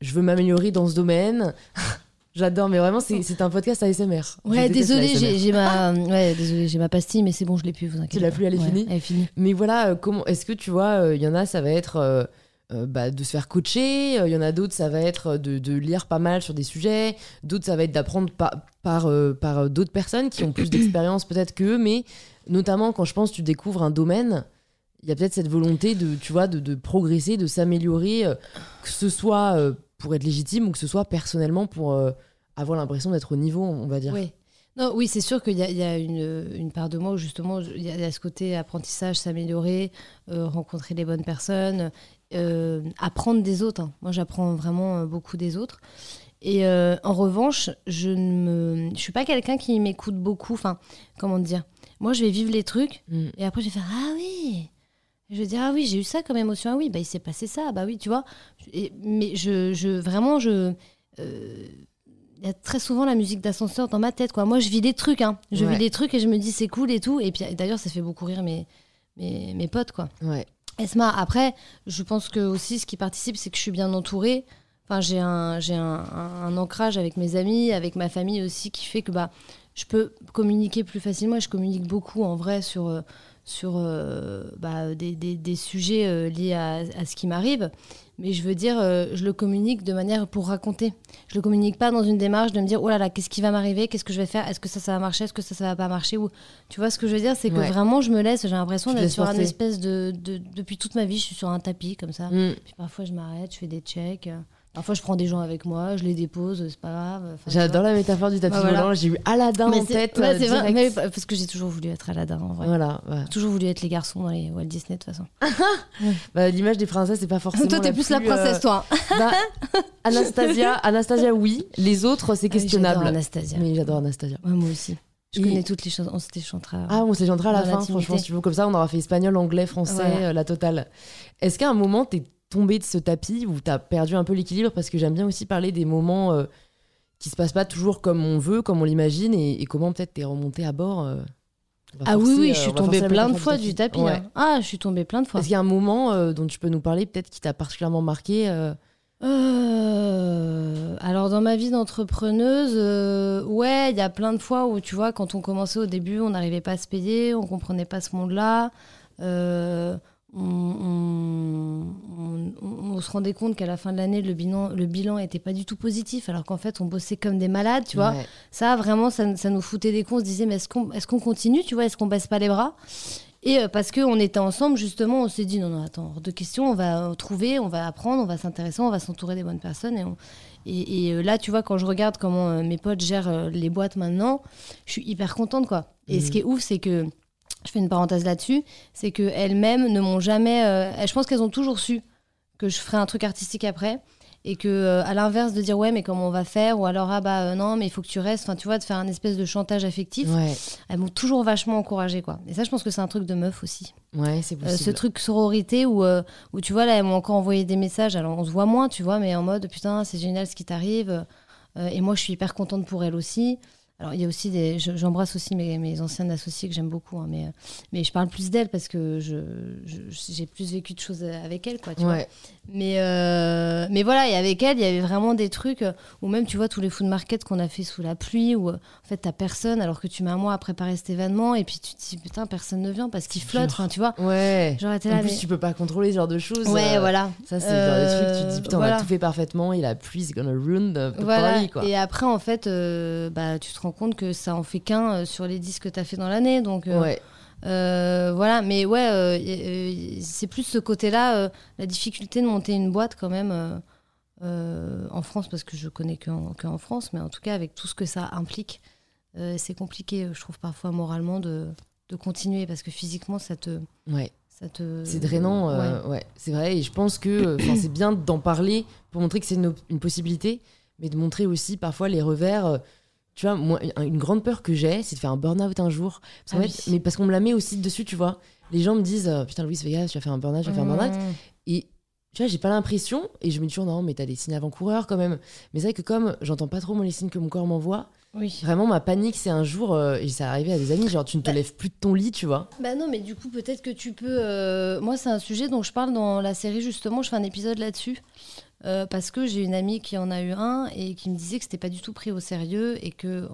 je veux m'améliorer dans ce domaine? J'adore, mais vraiment, c'est un podcast ASMR. Ouais, désolé, j'ai ma, ouais, désolé, j'ai ma pastille, mais c'est bon, je l'ai plus. Vous inquiétez l'as pas. plus, elle est Ouais, finie Elle est finie. Mais voilà, euh, comment est-ce que tu vois, il y en a, ça va être euh, euh, bah, de se faire coacher, il y en a d'autres, ça va être de, de lire pas mal sur des sujets, d'autres, ça va être d'apprendre par, par, euh, par euh, d'autres personnes qui ont plus d'expérience peut-être qu'eux, mais notamment quand je pense que tu découvres un domaine, il y a peut-être cette volonté de, tu vois, de, de progresser, de s'améliorer, euh, que ce soit euh, pour être légitime ou que ce soit personnellement pour euh, avoir l'impression d'être au niveau, on va dire. Oui. Non, oui, c'est sûr qu'il y a, il y a une, une part de moi où justement il y, a ce côté apprentissage, s'améliorer, euh, rencontrer les bonnes personnes, euh, apprendre des autres. hein. Moi, j'apprends vraiment beaucoup des autres. Et en revanche, je ne me, je suis pas quelqu'un qui m'écoute beaucoup. Enfin, comment dire? Moi, je vais vivre les trucs Mm. et après, je vais faire ah oui. Je vais dire ah oui, j'ai eu ça comme émotion. Ah oui, bah il s'est passé ça. Bah oui, tu vois. Et- mais je, je vraiment je euh, il y a très souvent la musique d'ascenseur dans ma tête. Quoi. Moi, je vis des trucs. Hein. Je Ouais. vis des trucs et je me dis c'est cool et tout. Et puis d'ailleurs, ça fait beaucoup rire mes, mes, mes potes. Quoi. Ouais. Esma, après, je pense que aussi ce qui participe, c'est que je suis bien entourée. Enfin, j'ai un, j'ai un, un- un ancrage avec mes amis, avec ma famille aussi, qui fait que bah, je peux communiquer plus facilement. Et je communique beaucoup en vrai sur, euh, sur euh, bah, des, des- des sujets euh, liés à, à ce qui m'arrive. mais je veux dire, euh, je le communique de manière pour raconter. Je le communique pas dans une démarche de me dire, oh là là, qu'est-ce qui va m'arriver, qu'est-ce que je vais faire, est-ce que ça, ça va marcher, est-ce que ça, ça va pas marcher, ou tu vois ce que je veux dire, c'est que Ouais. vraiment je me laisse, j'ai l'impression d'être sur un espèce de, de- depuis toute ma vie, je suis sur un tapis comme ça. Mm. Puis parfois je m'arrête, je fais des checks. Parfois je prends des gens avec moi, je les dépose, c'est pas grave. Enfin, J'adore la métaphore du tapis Bah, voilà. volant. J'ai eu Aladdin Mais en tête. euh, vrai, mais parce que j'ai toujours voulu être Aladdin en vrai. Voilà. ouais. Toujours voulu être les garçons dans les Walt Disney de toute façon. Bah, L'image des princesses, c'est pas forcément. toi t'es plus la euh, princesse toi. bah, Anastasia, Anastasia, oui. Les autres, c'est Ah questionnable. j'adore Anastasia. Mais j'adore Anastasia. Ouais, moi aussi. Je Et- connais toutes les choses. On s'était chanté. Ah, on s'est gentil à la fin, franchement, si tu veux. Comme ça, on aura fait espagnol, anglais, français, Voilà. euh, la totale. Est-ce qu'à un moment, t'es tombé de ce tapis où t'as perdu un peu l'équilibre Parce que j'aime bien aussi parler des moments euh, qui se passent pas toujours comme on veut, comme on l'imagine, et, et comment peut-être t'es remonté à bord. euh, Ah oui, forcer, oui, euh, je suis tombée plein de fois du tapis. Ouais. hein. Ah, je suis tombée plein de fois. Est-ce qu'il y a un moment euh, dont tu peux nous parler, peut-être qui t'a particulièrement marqué alors dans ma vie d'entrepreneuse, ouais, il y a plein de fois où tu vois, quand on commençait au début, on n'arrivait pas à se payer, on comprenait pas ce monde-là. On, on- on- on se rendait compte qu'à la fin de l'année, le bilan, le bilan était pas du tout positif, alors qu'en fait, on bossait comme des malades, tu vois. ouais. Ça, vraiment, ça, ça nous foutait des cons. On se disait, mais est-ce qu'on est qu'on continue, tu vois Est-ce qu'on baisse pas les bras? Et euh, parce qu'on était ensemble, justement, on s'est dit, non, non, attends, hors de question, on va euh, trouver, on va apprendre, on va s'intéresser, on va s'entourer des bonnes personnes. Et, on- et, et, euh, là, tu vois, quand je regarde comment euh, mes potes gèrent les boîtes maintenant, je suis hyper contente, quoi. Et Mhm. ce qui est ouf, c'est que, je fais une parenthèse là-dessus, c'est qu'elles-mêmes ne m'ont jamais... euh, je pense qu'elles ont toujours su que je ferais un truc artistique après et que euh, à l'inverse de dire ouais mais comment on va faire ou alors ah bah euh, non mais il faut que tu restes enfin tu vois de faire un espèce de chantage affectif Ouais, elles m'ont toujours vachement encouragée quoi. Et ça je pense que c'est un truc de meuf aussi. Ouais, c'est Euh, possible. ce truc sororité où où tu vois là elles m'ont encore envoyé des messages. Alors on se voit moins tu vois mais en mode putain c'est génial ce qui t'arrive et moi je suis hyper contente pour elles aussi alors il y a aussi des je- j'embrasse aussi mes, mes anciennes associées que j'aime beaucoup hein, mais euh, mais je parle plus d'elles parce que je je- j'ai plus vécu de choses avec elles quoi tu. Mais, euh, mais voilà, et avec elle, il y avait vraiment des trucs euh, où même, tu vois, tous les food markets qu'on a fait sous la pluie, où euh, en fait, t'as personne alors que tu mets un mois à préparer cet événement, et puis tu te dis, putain, personne ne vient parce qu'il flotte, enfin, tu vois. Ouais. Genre, t'es En là, plus, mais- tu peux pas contrôler ce genre de choses. Ouais, euh, voilà. Ça, c'est le genre de truc, tu te dis, Euh, putain, on a tout fait parfaitement, et la pluie, c'est gonna ruin the, the Voilà. party, quoi. Et après, en fait, euh, bah, tu te rends compte que ça en fait qu'un euh, sur les 10 que t'as fait dans l'année. Donc, euh, Ouais. Euh, voilà, mais ouais, euh, euh, c'est plus ce côté-là, euh, la difficulté de monter une boîte quand même en France, parce que je connais qu'en qu'en France, mais en tout cas avec tout ce que ça implique, c'est compliqué, je trouve parfois moralement de, de continuer, parce que physiquement, ça te... Ouais. Ça te C'est drainant, ouais. c'est vrai. Et je pense que c'est bien d'en parler pour montrer que c'est une possibilité, mais de montrer aussi parfois les revers. Tu vois, moi, un- une grande peur que j'ai, c'est de faire un burn-out un jour. Parce Ah fait-. Mais parce qu'on me la met aussi dessus, tu vois. Les gens me disent euh, Putain, Louise, fais gaffe, tu vas faire un burn-out, tu vas faire un burn-out. Mmh. Et tu vois, j'ai pas l'impression, et je me dis toujours Non, mais t'as des signes avant-coureurs quand même. Mais c'est vrai que comme j'entends pas trop moi, les signes que mon corps m'envoie, Oui. vraiment ma panique, c'est un jour, euh, et ça arrivé à des amis, genre tu ne te Bah. lèves plus de ton lit, tu vois. Bah non, mais du coup, peut-être que tu peux. euh, Moi, c'est un sujet dont je parle dans la série, justement. Je fais un épisode là-dessus. Euh, parce que j'ai une amie qui en a eu un et qui me disait que c'était pas du tout pris au sérieux et que euh,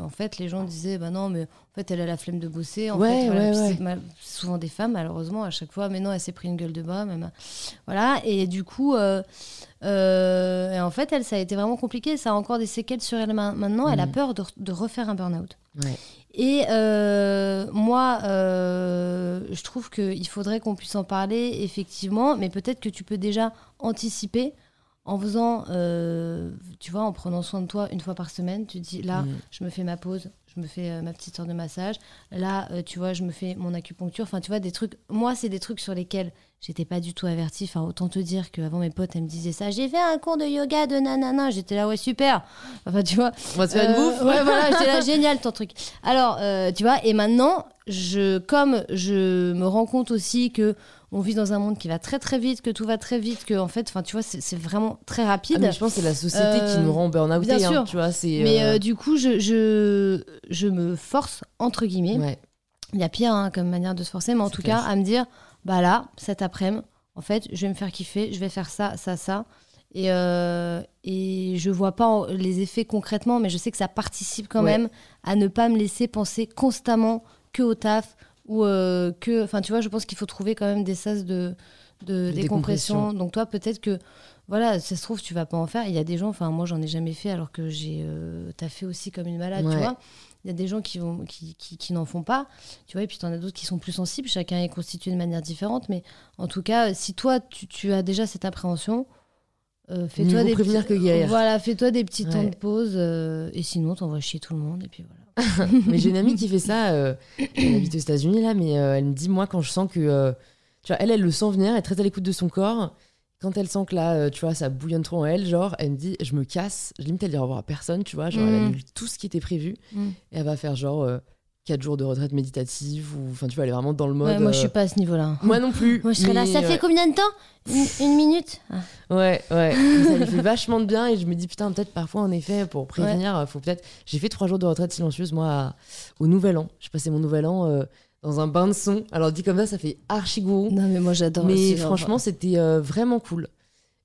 en fait les gens disaient bah non mais en fait elle a la flemme de bosser en Ouais, fait voilà. ouais, Puis ouais. c'est mal- souvent des femmes malheureusement à chaque fois mais non elle s'est pris une gueule de bois même voilà et du coup euh, et en fait elle ça a été vraiment compliqué ça a encore des séquelles sur elle ma- maintenant elle a Mhm. peur de, de refaire un burn-out et euh, moi, euh, je trouve qu'il faudrait qu'on puisse en parler, effectivement, mais peut-être que tu peux déjà anticiper en faisant, euh, tu vois, en prenant soin de toi une fois par semaine. Tu dis, là, Mhm. je me fais ma pause, je me fais euh, ma petite heure de massage. Là, euh, tu vois, je me fais mon acupuncture. Enfin, tu vois, des trucs. Moi, c'est des trucs sur lesquels j'étais pas du tout avertie. Enfin, autant te dire qu'avant, mes potes, elles me disaient ça. J'ai fait un cours de yoga de nanana. J'étais là, ouais, super. Enfin, tu vois. On va se faire une bouffe Ouais, voilà, j'étais là, génial ton truc. Alors, tu vois, et maintenant, je, comme je me rends compte aussi que on vit dans un monde qui va très très vite, que tout va très vite, que en fait, enfin, tu vois, c'est vraiment très rapide. Ah, mais je pense que c'est la société Euh, qui nous rend burn-outé, bien hein, tu vois. Mais euh, euh, du coup, je, je, je me force, entre guillemets, ouais. il y a pire hein, comme manière de se forcer, mais en tout clair. cas, à me dire, bah là, cet après-midi, en fait, je vais me faire kiffer, je vais faire ça, ça, ça. Et, euh, et je vois pas en- les effets concrètement, mais je sais que ça participe quand Ouais. même à ne pas me laisser penser constamment que au taf ou euh, que. Enfin, tu vois, je pense qu'il faut trouver quand même des sas de, de, décompression. décompression. Donc toi, peut-être que, voilà, ça se trouve, tu vas pas en faire. Il y a des gens, enfin moi, j'en ai jamais fait, alors que j'ai, euh, t'as fait aussi comme une malade, tu vois. Il y a des gens qui, vont, qui, qui, qui n'en font pas, tu vois, et puis tu en as d'autres qui sont plus sensibles. Chacun est constitué de manière différente, mais en tout cas, si toi, tu, tu as déjà cette appréhension, euh, fais-toi des. Voilà, fais-toi des petits temps de pause, euh, et sinon, t'envoies chier tout le monde, et puis voilà. Mais j'ai une amie qui fait ça. euh, elle habite aux États-Unis là, mais euh, elle me dit moi quand je sens que, euh, tu vois, elle, elle le sent venir, elle est très à l'écoute de son corps. Quand elle sent que là, tu vois, ça bouillonne trop en elle, genre, elle me dit, je me casse. Je limite, elle dit au revoir à personne, tu vois. Genre, elle Mm. annule tout ce qui était prévu Mm. et elle va faire genre 4 jours de retraite méditative ou, enfin, tu vois, elle est vraiment dans le mode. Ouais, moi, je euh, suis pas à ce niveau-là. Moi non plus. Moi, je serais là. Ça ouais. fait combien de temps? Une, une minute? Ah. Ouais, ouais. Ça lui fait vachement de bien et je me dis putain peut-être parfois en effet pour prévenir, euh, faut peut-être. J'ai fait trois jours de retraite silencieuse moi à- au Nouvel An. J'ai passé mon Nouvel An euh, dans un bain de son. Alors dit comme ça, ça fait archi gourou. Non, mais moi, j'adore. Mais franchement, c'était euh, vraiment cool.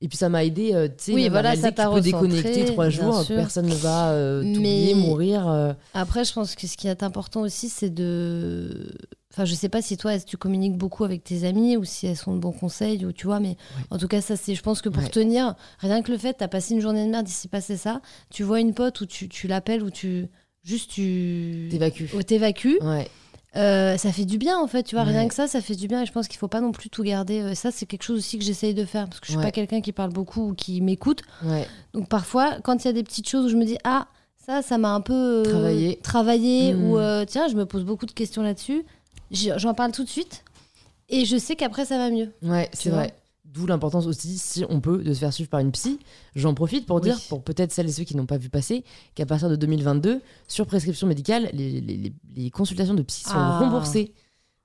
Et puis ça m'a aidé, euh, tu sais, Oui, voilà, ça tu peux déconnecter trois jours, personne ne va euh, t'oublier, mourir. euh. Après, je pense que ce qui est important aussi, c'est de. Enfin, je sais pas si toi, est-ce que tu communiques beaucoup avec tes amis ou si elles sont de bons conseils, ou tu vois, mais en tout cas, ça, c'est. Je pense que pour Ouais. tenir, rien que le fait, t'as passé une journée de merde, il s'est passé ça, tu vois une pote ou tu, tu l'appelles ou tu. Juste, tu. T'évacues. ou t'évacues, Ouais. Euh, ça fait du bien en fait, tu vois, rien que ça, ça fait du bien et je pense qu'il faut pas non plus tout garder. Euh, Ça, c'est quelque chose aussi que j'essaye de faire parce que je suis Ouais. pas quelqu'un qui parle beaucoup ou qui m'écoute. Ouais. Donc parfois, quand il y a des petites choses où je me dis ah ça, ça m'a un peu euh, Travaillé. travaillé ou euh, tiens, je me pose beaucoup de questions là-dessus. J'en parle tout de suite et je sais qu'après ça va mieux. Ouais, c'est vrai. D'où l'importance aussi, si on peut, de se faire suivre par une psy. J'en profite pour Oui. dire, pour peut-être celles et ceux qui n'ont pas vu passer, qu'à partir de 2022, sur prescription médicale, les, les- les- les consultations de psy sont Ah. remboursées.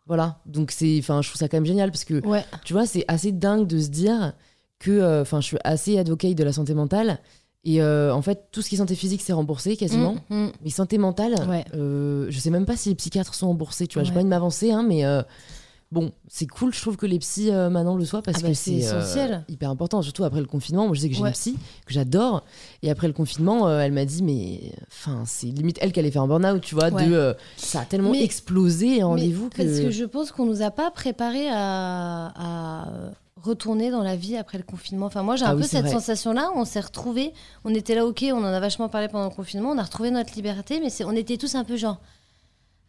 Voilà. Donc, c'est, enfin, je trouve ça quand même génial parce que, Ouais. tu vois, c'est assez dingue de se dire que, euh, enfin, je suis assez advocate de la santé mentale. Et euh, en fait, tout ce qui est santé physique, c'est remboursé quasiment. Mm, mm. Mais santé mentale, Ouais. euh, je sais même pas si les psychiatres sont remboursés. Tu vois, j'ai Ouais. pas envie de m'avancer, hein, mais euh, bon, c'est cool, je trouve que les psys euh, maintenant le soient parce Ah bah, que c'est euh, essentiel. hyper important, surtout après le confinement. Moi, je sais que j'ai Ouais. une psy que j'adore, et après le confinement, euh, elle m'a dit, mais enfin, c'est limite elle qui allait faire un burn-out, tu vois, Ouais. de ça a tellement Mais- explosé en rendez-vous que. Parce que je pense qu'on nous a pas préparé à, à retourner dans la vie après le confinement. Enfin, moi, j'ai un Ah peu oui, c'est cette sensation-là. On s'est retrouvés. On était là, ok, on en a vachement parlé pendant le confinement. On a retrouvé notre liberté, mais on était tous un peu genre.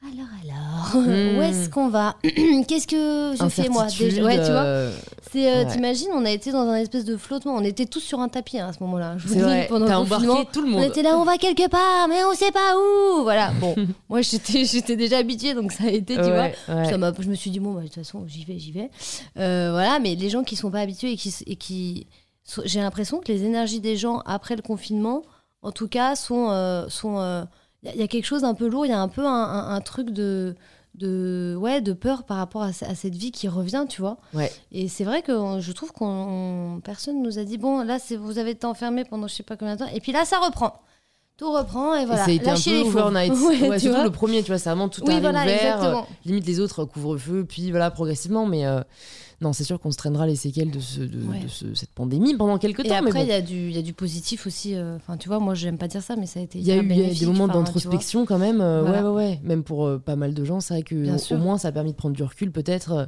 Alors, alors, Hmm. où est-ce qu'on va Qu'est-ce que je fais moi déjà? Ouais, tu vois. euh, ouais. T'imagines, on a été dans un espèce de flottement. On était tous sur un tapis hein, à ce moment-là. Je vous dis, pendant le confinement. tout le On monde. était là, on va quelque part, mais on sait pas où. Voilà. Bon, moi j'étais, j'étais déjà habituée, donc ça a été, tu vois. Ouais. Ça m'a- je me suis dit, bon, bah, de toute façon, j'y vais, j'y vais. Euh, voilà, mais les gens qui sont pas habitués et qui. Et qui sont- j'ai l'impression que les énergies des gens après le confinement, en tout cas, sont. euh, sont Il y, a- il y a quelque chose d'un peu lourd, il y a un peu un, un- un truc de. De, ouais, de peur par rapport à, ce- à cette vie qui revient, tu vois. Ouais. Et c'est vrai que on- je trouve qu'on personne nous a dit bon là c'est vous avez été enfermé pendant je sais pas combien de temps et puis là ça reprend, tout reprend et voilà. et ça a été Lâchez un peu overnight. Ouais, Ouais, surtout le premier, tu vois, c'est vraiment tout Oui a voilà réouvert, euh, limite les autres couvre-feu, puis voilà, progressivement. Mais euh, non, c'est sûr qu'on se traînera les séquelles de, ce, de, Ouais. de ce- cette pandémie pendant quelques Et temps. mais après, bon. il y, a du- il y a du positif aussi. euh, Enfin, tu vois, moi, j'aime pas dire ça, mais ça a été. Il y a eu y a des moments d'introspection quand même. euh, Voilà. Ouais, ouais, ouais. Même pour pas mal de gens, c'est vrai que Bien au, sûr. moins ça a permis de prendre du recul peut-être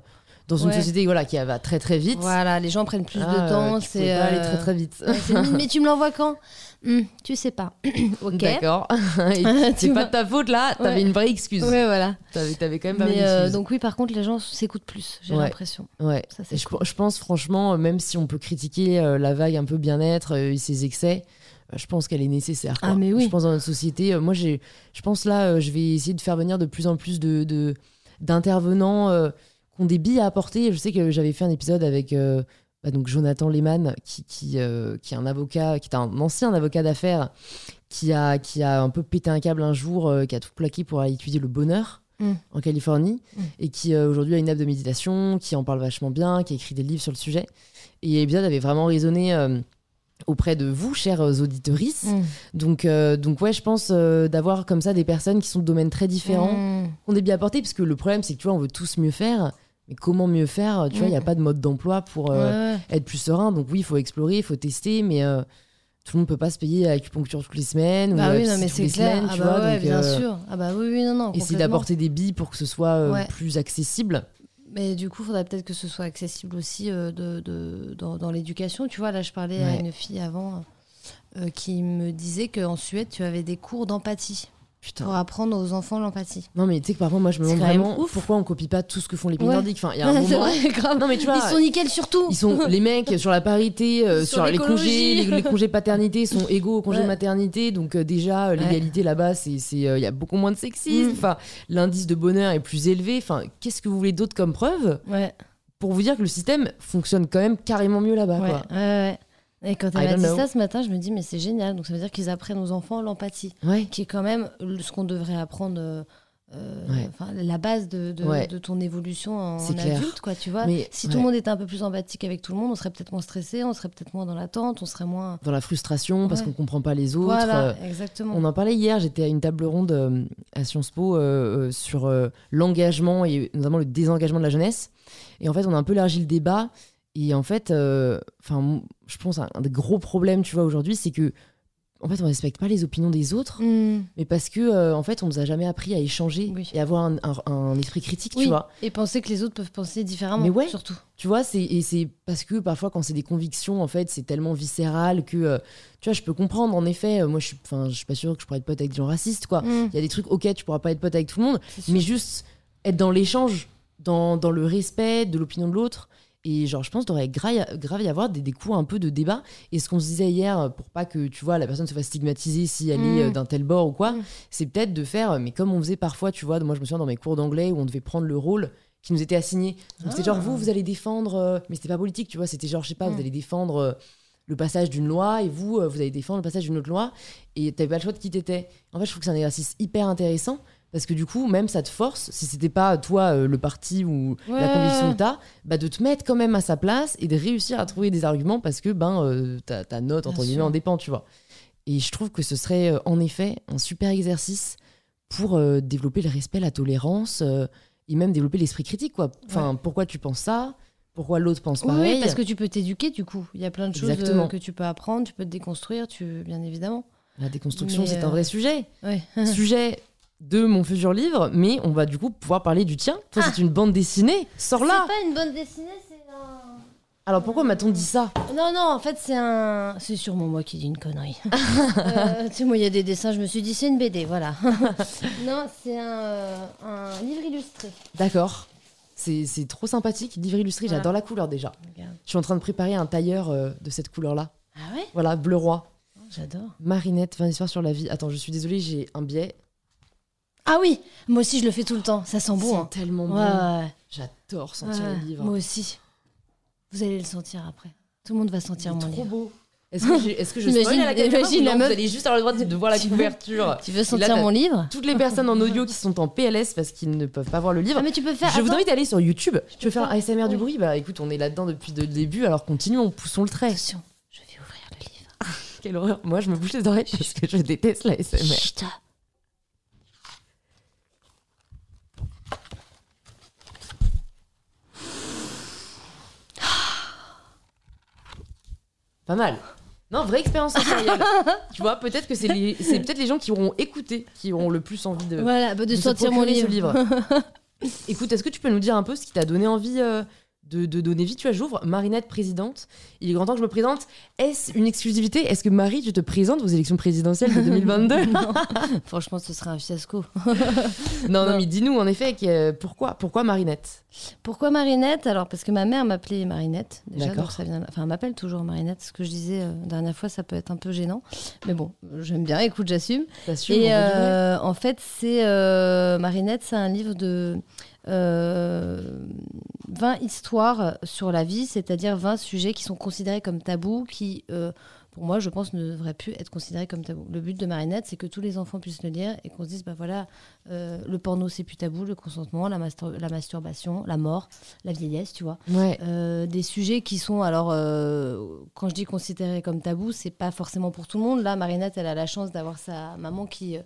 dans une Ouais. société voilà, qui va très très vite. Voilà, les gens prennent plus Ah, de euh, temps. c'est pas aller euh, très très vite. ouais, mais tu me l'envoies quand? Hmm, Tu sais pas. ok. D'accord. C'est pas de ta faute là, t'avais Ouais. une vraie excuse. Ouais, voilà. T'avais, t'avais quand même pas mal Mais euh, donc oui, par contre, les gens s'écoutent plus. J'ai l'impression. Ouais. Ça, c'est je, pense franchement, euh, même si on peut critiquer euh, la vague un peu bien-être euh, et ses excès, euh, je pense qu'elle est nécessaire. quoi. Ah, mais oui. Je pense dans notre société. euh, moi, j'ai, je pense là, euh, je vais essayer de faire venir de plus en plus de, de- d'intervenants euh, ont des billes à apporter. Je sais que j'avais fait un épisode avec euh, bah, donc Jonathan Lehmann, qui, qui, euh, qui est un avocat, qui est un ancien avocat d'affaires, qui a, qui a un peu pété un câble un jour, euh, qui a tout plaqué pour aller étudier le bonheur. Mm. en Californie Mm. et qui aujourd'hui a une app de méditation, qui en parle vachement bien, qui a écrit des livres sur le sujet. Et l'épisode avait vraiment résonné auprès de vous, chers auditorices. Hmm. Donc, euh, donc ouais, je pense euh, d'avoir comme ça des personnes qui sont de domaines très différents, qui ont des biais à porter, parce que le problème c'est que tu vois, on veut tous mieux faire. Mais comment mieux faire Tu vois, il n'y a pas de mode d'emploi pour euh, Ouais, être plus serein. Donc oui, il faut explorer, il faut tester, mais euh, tout le monde peut pas se payer à l'acupuncture toutes les semaines ou Bah à oui, non, mais c'est clair. semaines, Ah tu bah vois. ouais, donc, bien euh, sûr. Ah bah oui, oui, non, non. essayer d'apporter des billes pour que ce soit Ouais. plus accessible. Mais du coup, il faudrait peut-être que ce soit accessible aussi de, de- dans, dans l'éducation. Tu vois, là, je parlais à une fille avant qui me disait qu'en Suède, tu avais des cours d'empathie Putain. pour apprendre aux enfants l'empathie. Non, mais tu sais que parfois, moi, je me demande vraiment ouf. pourquoi on copie pas tout ce que font les pays Ouais. nordiques. Enfin, il y a un C'est moment. vrai, grave. Non, mais tu vois, Ils sont nickel sur tout. Ils sont les mecs sur la parité, euh, Sur sur, les congés, les, les congés paternité sont égaux aux congés Ouais. maternité, donc euh, déjà euh, Ouais. l'égalité là-bas, c'est c'est euh, il y a beaucoup moins de sexisme. Mm. Enfin, l'indice de bonheur est plus élevé. Enfin, qu'est-ce que vous voulez d'autre comme preuve Ouais, pour vous dire que le système fonctionne quand même carrément mieux là-bas ouais, quoi. ouais, ouais. Et quand I elle m'a dit know. ça ce matin, je me dis, mais c'est génial. Donc ça veut dire qu'ils apprennent aux enfants l'empathie, Ouais. qui est quand même ce qu'on devrait apprendre. euh, euh, Ouais. la base de, de, Ouais. de ton évolution en, en adulte, quoi, tu vois. Mais Si tout le monde était un peu plus empathique avec tout le monde, on serait peut-être moins stressé, on serait peut-être moins dans l'attente, on serait moins. dans la frustration parce qu'on comprend pas les autres. Voilà, euh, exactement. On en parlait hier, j'étais à une table ronde euh, à Sciences Po sur l'engagement et notamment le désengagement de la jeunesse. Et en fait, on a un peu élargi le débat. Et en fait, euh, enfin, je pense un, un des gros problèmes, tu vois, aujourd'hui, c'est que en fait, on respecte pas les opinions des autres, Hmm. mais parce que euh, en fait, on nous a jamais appris à échanger Oui. et avoir un, un- un esprit critique, Oui, tu vois. Et penser que les autres peuvent penser différemment, Mais ouais. surtout. Tu vois, c'est et c'est parce que parfois quand c'est des convictions, en fait, c'est tellement viscéral que euh, tu vois, je peux comprendre. En effet, euh, moi, je suis, enfin, je suis pas sûre que je pourrais être pote avec des gens racistes, quoi. Hmm. Il y a des trucs, ok, tu pourras pas être pote avec tout le monde, mais juste être dans l'échange, dans, dans le respect de l'opinion de l'autre. Et genre, je pense qu'il devrait grave, grave y avoir des, des coups un peu de débat. Et ce qu'on se disait hier, euh, pour pas que tu vois la personne se fasse stigmatiser si elle Mm. est euh, d'un tel bord ou quoi, Mm. c'est peut-être de faire, mais comme on faisait parfois, tu vois, moi je me souviens dans mes cours d'anglais où on devait prendre le rôle qui nous était assigné. Donc c'était Ah. genre, vous, vous allez défendre, euh, mais c'était pas politique, tu vois, c'était genre, je sais pas, Mm. vous allez défendre euh, le passage d'une loi et vous, euh, vous allez défendre le passage d'une autre loi et t'avais pas le choix de qui t'étais. En fait, je trouve que c'est un exercice hyper intéressant parce que du coup, même ça te force, si c'était pas toi euh, le parti ou la conviction que t'as, bah, de te mettre quand même à sa place et de réussir à trouver des arguments parce que ben, euh, ta, ta note, entre guillemets, en dépend, tu vois. Et je trouve que ce serait euh, en effet un super exercice pour développer le respect, la tolérance et même développer l'esprit critique, quoi. Enfin, pourquoi tu penses ça? Pourquoi l'autre pense pareil oui, parce que tu peux t'éduquer du coup. Il y a plein de choses Exactement. que tu peux apprendre, tu peux te déconstruire, tu... bien évidemment. La déconstruction, c'est un vrai sujet. Ouais. sujet de mon futur livre, mais on va du coup pouvoir parler du tien. Toi, c'est une bande dessinée. Sors là C'est pas une bonne dessinée, c'est un. Alors pourquoi m'a-t-on dit ça? Non, non, en fait, c'est un. C'est sûrement moi qui dis une connerie. Euh, tu sais, moi, il y a des dessins, je me suis dit, c'est une BD, voilà. non, c'est un, euh, un livre illustré. D'accord. C'est c'est trop sympathique, livre illustré, Voilà. j'adore la couleur déjà. Regarde. Je suis en train de préparer un tailleur euh, de cette couleur-là. Ah ouais? Voilà, bleu roi. J'adore. Marinette, 20 histoires sur la vie. Attends, je suis désolée, j'ai un biais. Ah oui, moi aussi, je le fais tout le temps. Ça sent bon. sont hein. tellement bon. ouais, J'adore sentir ouais. les livres. Moi aussi. Vous allez le sentir après. Tout le monde va sentir C'est mon trop livre. beau. Est-ce que, j'ai- est-ce que je Imagine- spoil à la caméra imagine ou la non, meuf- Vous allez juste avoir le droit de, de voir la Tu veux- couverture. Tu veux sentir mon livre Toutes les personnes en audio qui sont en PLS parce qu'ils ne peuvent pas voir le livre. Ah, mais tu peux faire. Je vous invite à aller sur YouTube. Tu veux faire un faire- ASMR du bruit Bah écoute, on est là-dedans depuis le début, alors continuons, poussons le trait. Attention, je vais ouvrir le livre. Quelle horreur. Moi, je me bouche les oreilles parce que je déteste la Pas mal. Non, vraie expérience sensorielle. tu vois, peut-être que c'est peut-être les gens qui auront écouté qui auront le plus envie de, Voilà, bah, de, de se sentir mon livre. ce livre. Écoute, est-ce que tu peux nous dire un peu ce qui t'a donné envie euh, de, de donner vie Tu vois, j'ouvre Marinette présidente. Il est grand temps que je me présente. Est-ce une exclusivité? Est-ce que Marie, tu te présentes aux élections présidentielles de 2022 Non. Franchement, ce serait un fiasco. non, non, Non. mais dis-nous en effet que- pourquoi, pourquoi Marinette? Pourquoi Marinette? Alors, parce que ma mère m'appelait Marinette. Déjà, donc ça vient... Enfin, elle m'appelle toujours Marinette. Ce que je disais euh, dernière fois, ça peut être un peu gênant. Mais bon, j'aime bien. Écoute, j'assume. Et euh, en fait, c'est euh, Marinette, c'est un livre de euh, 20 histoires sur la vie, c'est-à-dire 20 sujets qui sont considérés comme tabous, qui, euh, pour moi, je pense, ne devraient plus être considérés comme tabous. Le but de Marinette, c'est que tous les enfants puissent le lire et qu'on se dise, bah voilà, euh, le porno, c'est plus tabou, le consentement, la, mastur- la masturbation, la mort, la vieillesse, tu vois. Ouais. Euh, des sujets qui sont alors euh, quand je dis considérés comme tabous c'est pas forcément pour tout le monde là Marinette elle a la chance d'avoir sa maman qui euh,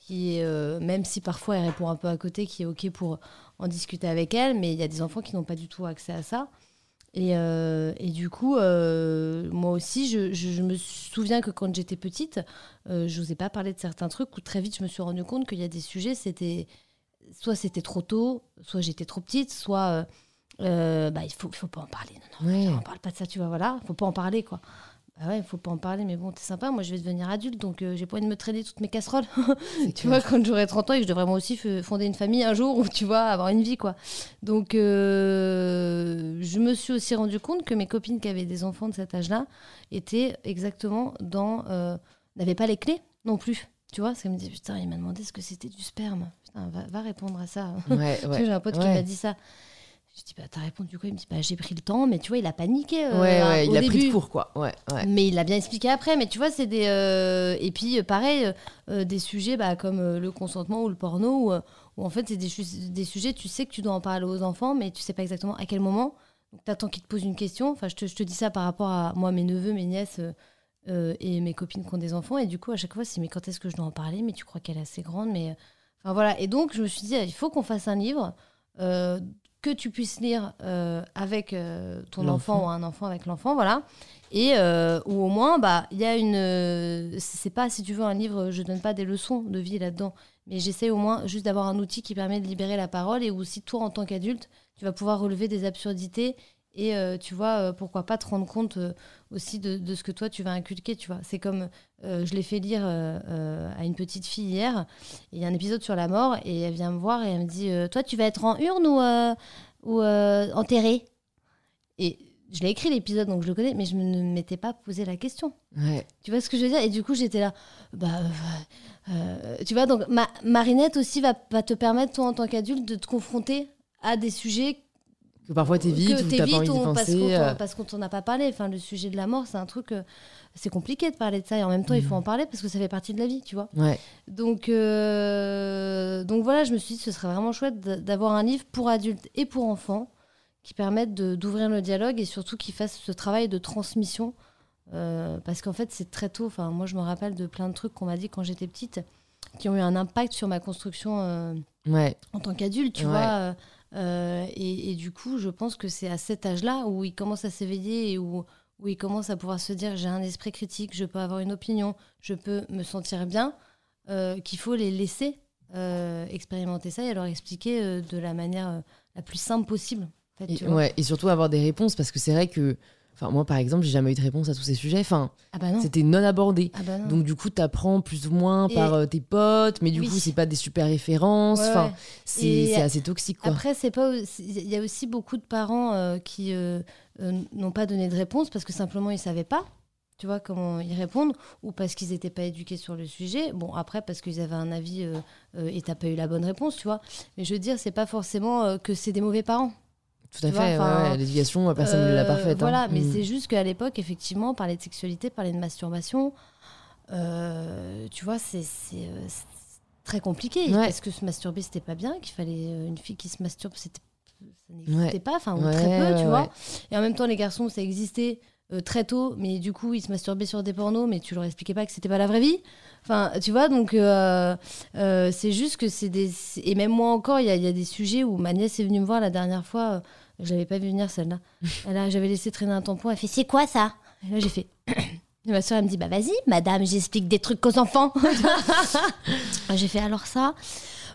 qui est euh, même si parfois elle répond un peu à côté qui est ok pour en discuter avec elle mais il y a des enfants qui n'ont pas du tout accès à ça et, euh, et du coup euh, moi aussi je, je- je me souviens que quand j'étais petite je n'osais pas parler de certains trucs où très vite je me suis rendu compte qu'il y a des sujets c'était soit c'était trop tôt soit j'étais trop petite soit bah, il faut, faut pas en parler. Non, non, Ouais. on parle pas de ça, tu vois, voilà. Faut pas en parler, quoi. Bah ouais, faut pas en parler, mais bon, t'es sympa. Moi, je vais devenir adulte, donc euh, j'ai pas envie de me traîner toutes mes casseroles. Tu vois, quand j'aurai 30 ans et que je devrais moi aussi fonder une famille un jour ou, tu vois, avoir une vie, quoi. Donc, euh, je me suis aussi rendu compte que mes copines qui avaient des enfants de cet âge-là étaient exactement dans. euh, n'avaient pas les clés non plus. Tu vois, ça me dit, putain, il m'a demandé ce que c'était du sperme. Putain, va, va répondre à ça. Ouais, ouais. J'ai un pote qui m'a dit ça. Je dis, bah, t'as répondu quoi? Il me dit, bah, j'ai pris le temps, mais tu vois, il a paniqué. euh, Ouais, ouais, au il a pris de court, quoi. Ouais, ouais. Mais il l'a bien expliqué après. Mais tu vois, c'est des. euh, Et puis, euh, pareil, euh, des sujets bah, comme le consentement ou le porno, où, où en fait, c'est des, sujets, tu sais que tu dois en parler aux enfants, mais tu sais pas exactement à quel moment. Donc, t'attends qu'ils te posent une question. Enfin, je te, je te dis ça par rapport à moi, mes neveux, mes nièces et mes copines qui ont des enfants. Et du coup, à chaque fois, c'est mais quand est-ce que je dois en parler? Mais tu crois qu'elle est assez grande? Mais... Enfin, voilà. Et donc, je me suis dit, il faut qu'on fasse un livre. euh, que tu puisses lire euh, avec euh, ton enfant ou un enfant avec l'enfant, voilà. Et euh, ou au moins, bah, il y a une. c'est pas, si tu veux, un livre, je donne pas des leçons de vie là-dedans, mais j'essaie au moins juste d'avoir un outil qui permet de libérer la parole et où aussi toi, en tant qu'adulte, tu vas pouvoir relever des absurdités et euh, tu vois, euh, pourquoi pas te rendre compte euh, aussi de, de ce que toi, tu vas inculquer, tu vois. C'est comme, je l'ai fait lire à une petite fille hier, il y a un épisode sur la mort, et elle vient me voir et elle me dit, toi, tu vas être en urne ou, ou enterré Et je l'ai écrit l'épisode, donc je le connais, mais je ne m'étais pas posé la question. Ouais. Tu vois ce que je veux dire? Et du coup, j'étais là. Bah, tu vois, donc ma, Marinette aussi va, va te permettre, toi, en tant qu'adulte, de te confronter à des sujets Que parfois t'évites que ou t'as pas envie d'y ou parce qu'on euh, t'en- parce qu'on t'en a pas parlé. Enfin, le sujet de la mort, c'est un truc. euh, c'est compliqué de parler de ça et en même temps, il faut en parler parce que ça fait partie de la vie, tu vois. Ouais. Donc, euh, donc voilà, je me suis dit ce serait vraiment chouette d'avoir un livre pour adultes et pour enfants qui permette d'ouvrir le dialogue et surtout qui fasse ce travail de transmission. Euh, parce qu'en fait, c'est très tôt. Enfin, moi, je me rappelle de plein de trucs qu'on m'a dit quand j'étais petite qui ont eu un impact sur ma construction euh, Ouais. en tant qu'adulte, tu Ouais. vois. Euh, et, et du coup, je pense que c'est à cet âge-là où il commence à s'éveiller et où, où il commence à pouvoir se dire j'ai un esprit critique, je peux avoir une opinion, je peux me sentir bien, euh, qu'il faut les laisser euh, expérimenter ça et leur expliquer de la manière la plus simple possible. en fait, Et, tu vois. ouais. Et surtout avoir des réponses parce que c'est vrai que. Enfin, moi, par exemple, j'ai jamais eu de réponse à tous ces sujets. Enfin, Ah bah c'était non abordé. Ah bah non. Donc du coup, t'apprends plus ou moins Et- par euh, tes potes, mais du Oui. coup, c'est pas des super références. Ouais, Enfin, ouais. c'est assez toxique, quoi. Après, c'est pas. Il y a aussi beaucoup de parents euh, qui euh, n'ont pas donné de réponse parce que simplement ils savaient pas. Tu vois comment y répondre ou parce qu'ils n'étaient pas éduqués sur le sujet. Bon après parce qu'ils avaient un avis et t'as pas eu la bonne réponse, tu vois. Mais je veux dire, c'est pas forcément que c'est des mauvais parents. Tout à fait. ouais, enfin, ouais, L'éducation, personne ne l'a Euh, parfaite. hein. Voilà, mais Mm. c'est juste qu'à l'époque, effectivement, parler de sexualité, parler de masturbation, euh, tu vois, c'est euh, c'est très compliqué. Ouais. Parce que se masturber, c'était pas bien, qu'il fallait une fille qui se masturbe, c'était ça n'existait Ouais. pas, enfin, ou Ouais, très peu, ouais, tu vois. Et en même temps, les garçons, ça existait euh, très tôt, mais du coup, ils se masturbaient sur des pornos, mais tu leur expliquais pas que c'était pas la vraie vie. Enfin, tu vois, donc euh, euh, c'est juste que c'est des. Et même moi encore, il y, a- il y a des sujets où ma nièce est venue me voir la dernière fois, euh, je l'avais pas vu venir celle-là. Elle a- J'avais laissé traîner un tampon, elle fait C'est quoi ça? Et là, j'ai fait. Et ma soeur, elle me dit Bah vas-y, madame, j'explique des trucs aux enfants. j'ai fait Alors ça?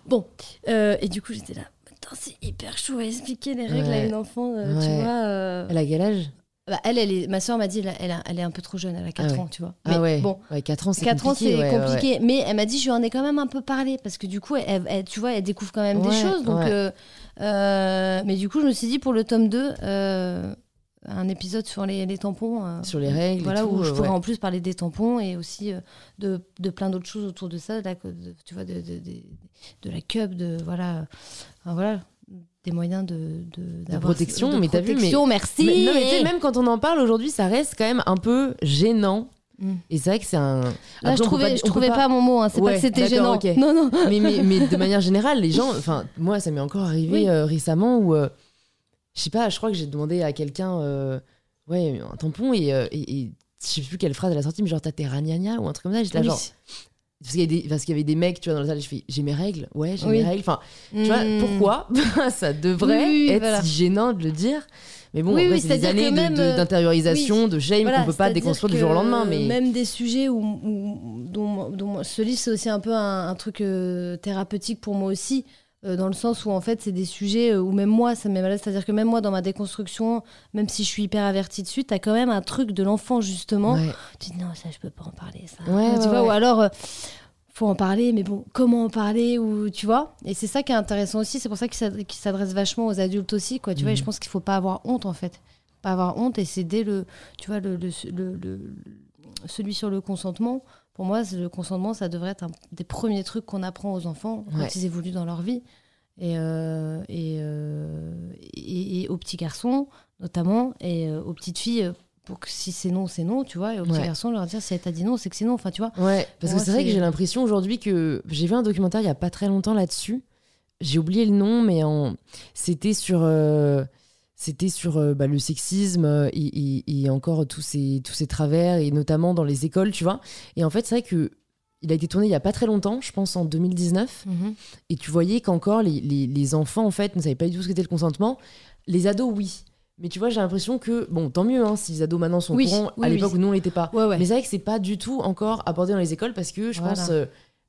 Bon, et du coup, j'étais là. Putain, c'est hyper chaud à expliquer les règles à une enfant, tu vois. Elle a quel âge? Bah, elle, elle est, ma soeur m'a dit, elle, a- elle, est un peu trop jeune, elle a 4 Ah ouais. ans, tu vois. Ah ouais. Bon, Ouais, 4 ans, c'est 4 ans, compliqué. Mais elle m'a dit, je lui en ai quand même un peu parlé, parce que du coup, elle, elle- tu vois, elle découvre quand même des choses. Donc, euh, euh, mais du coup, je me suis dit, pour le tome 2, euh, un épisode sur les, les tampons. Sur les règles et Voilà, tout, où je pourrais en plus parler des tampons et aussi de, de plein d'autres choses autour de ça, de- tu vois, de, de, de, de la cup, de, voilà, enfin, voilà, des moyens de, de, protection, de mais t'as vu, mais- merci. Mais- non, mais même quand on en parle aujourd'hui, ça reste quand même un peu gênant. Mm. Et c'est vrai que c'est un. Là, Après, je trouvais, pas- je trouvais pas... mon mot, hein, c'est Ouais, pas que c'était gênant. Non, non. mais, mais, mais de manière générale, les gens, enfin, moi, ça m'est encore arrivé Oui. euh, récemment où, euh, je sais pas, je crois que j'ai demandé à quelqu'un, euh, ouais, un tampon et, et, et je sais plus quelle phrase elle a sorti, mais genre, t'as tes ragnagnas ou un truc comme ça. J'étais là, Oui. genre, parce qu'il y, avait des mecs, tu vois, dans la salle, je fais, j'ai mes règles, ouais, j'ai Oui. mes règles. Enfin, tu vois, Mm. pourquoi? Ça devrait Oui, oui, être voilà. si gênant de le dire Mais bon, après, c'est des années de- même, de- euh, d'intériorisation, de shame Voilà, qu'on peut pas déconstruire du jour au lendemain. Mais Même des sujets où, où- dont, dont ce livre, c'est aussi un peu un, un truc euh, thérapeutique pour moi aussi. Euh, dans le sens où en fait c'est des sujets euh, où même moi ça me met mal à l'aise. C'est-à-dire que même moi dans ma déconstruction, même si je suis hyper avertie dessus, t'as quand même un truc de l'enfant justement. Ouais. Tu dis non ça je peux pas en parler ça. Ouais, tu ouais, vois ou alors euh, faut en parler mais bon comment en parler ou tu vois. Et c'est ça qui est intéressant aussi. C'est pour ça qu'il s'ad- qu'il s'adresse vachement aux adultes aussi quoi. Tu vois et je Mhm. pense qu'il faut pas avoir honte en fait. Pas avoir honte et c'est dès le tu vois le, le, le- le- celui sur le consentement. Pour moi, c'est- le consentement, ça devrait être un des premiers trucs qu'on apprend aux enfants quand ils évoluent dans leur vie. Et, euh, et, euh, et, et aux petits garçons, notamment, et euh, aux petites filles, pour que si c'est non, c'est non, tu vois. Et aux petits garçons, leur dire si elle t'a dit non, c'est que c'est non, enfin, tu vois. Ouais, parce que c'est vrai que j'ai l'impression aujourd'hui que j'ai vu un documentaire il y a pas très longtemps là-dessus. J'ai oublié le nom, mais en... c'était sur, euh, c'était sur euh, bah, le sexisme euh, et, et- et encore tous ces, tous ces travers, et notamment dans les écoles, tu vois. Et en fait, c'est vrai que il a été tourné il y a pas très longtemps, je pense en 2019, et tu voyais qu'encore les, les, les enfants, en fait, ne savaient pas du tout ce qu'était le consentement. Les ados, oui. Mais tu vois, j'ai l'impression que, bon, tant mieux hein, si les ados maintenant sont Oui, au courant, oui, à oui. l'époque où nous on l'était pas. Ouais, ouais. Mais c'est vrai que c'est pas du tout encore abordé dans les écoles parce que je Voilà. pense euh,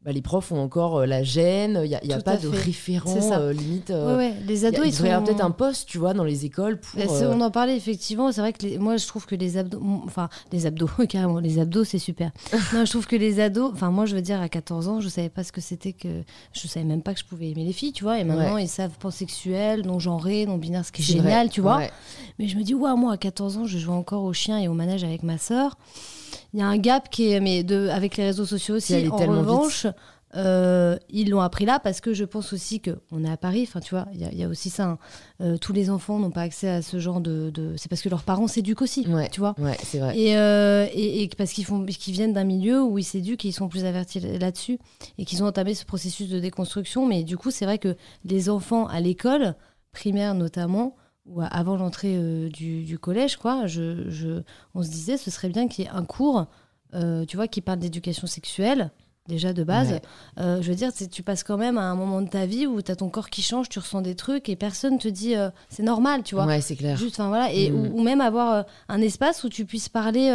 bah, les profs ont encore euh, la gêne, il n'y a, y a pas de fait. référent euh, limite. euh, Ouais, ouais. Les a- ados, il ils sont. peut-être un poste, tu vois, dans les écoles pour. Euh, On en parlait effectivement. C'est vrai que les- moi, je trouve que les abdos, enfin les abdos, carrément, les abdos, c'est super. non, je trouve que les ados, enfin moi, je veux dire, à 14 ans, je savais pas ce que c'était que, je savais même pas que je pouvais aimer les filles, tu vois. Et maintenant, ils savent pansexuel, non genré, non binaire, ce qui est, génial, vrai, tu vois. Mais je me dis, ouais, moi, à 14 ans, je joue encore au chien et au manège avec ma sœur. Il y a un gap qui est, mais de, avec les réseaux sociaux aussi. En revanche, euh, ils l'ont appris là parce que je pense aussi que on est à Paris. Enfin, tu vois, il y, a- il y a aussi ça. hein. Euh, tous les enfants n'ont pas accès à ce genre de. de- C'est parce que leurs parents s'éduquent aussi, Ouais. tu vois. Ouais, c'est vrai. Et, euh, et, et parce qu'ils font, qu'ils viennent d'un milieu où ils s'éduquent et ils sont plus avertis là-dessus et qu'ils ont entamé ce processus de déconstruction. Mais du coup, c'est vrai que les enfants à l'école, primaire notamment, ou avant l'entrée euh, du, du collège, quoi, je, je- on se disait ce serait bien qu'il y ait un cours, euh, tu vois, qui parle d'éducation sexuelle. Déjà de base, Ouais. Euh, je veux dire, tu passes quand même à un moment de ta vie où tu as ton corps qui change, tu ressens des trucs et personne te dit c'est normal, tu vois. Ouais, c'est clair. Juste, voilà, et Mm. ou, ou même avoir un espace où tu puisses parler,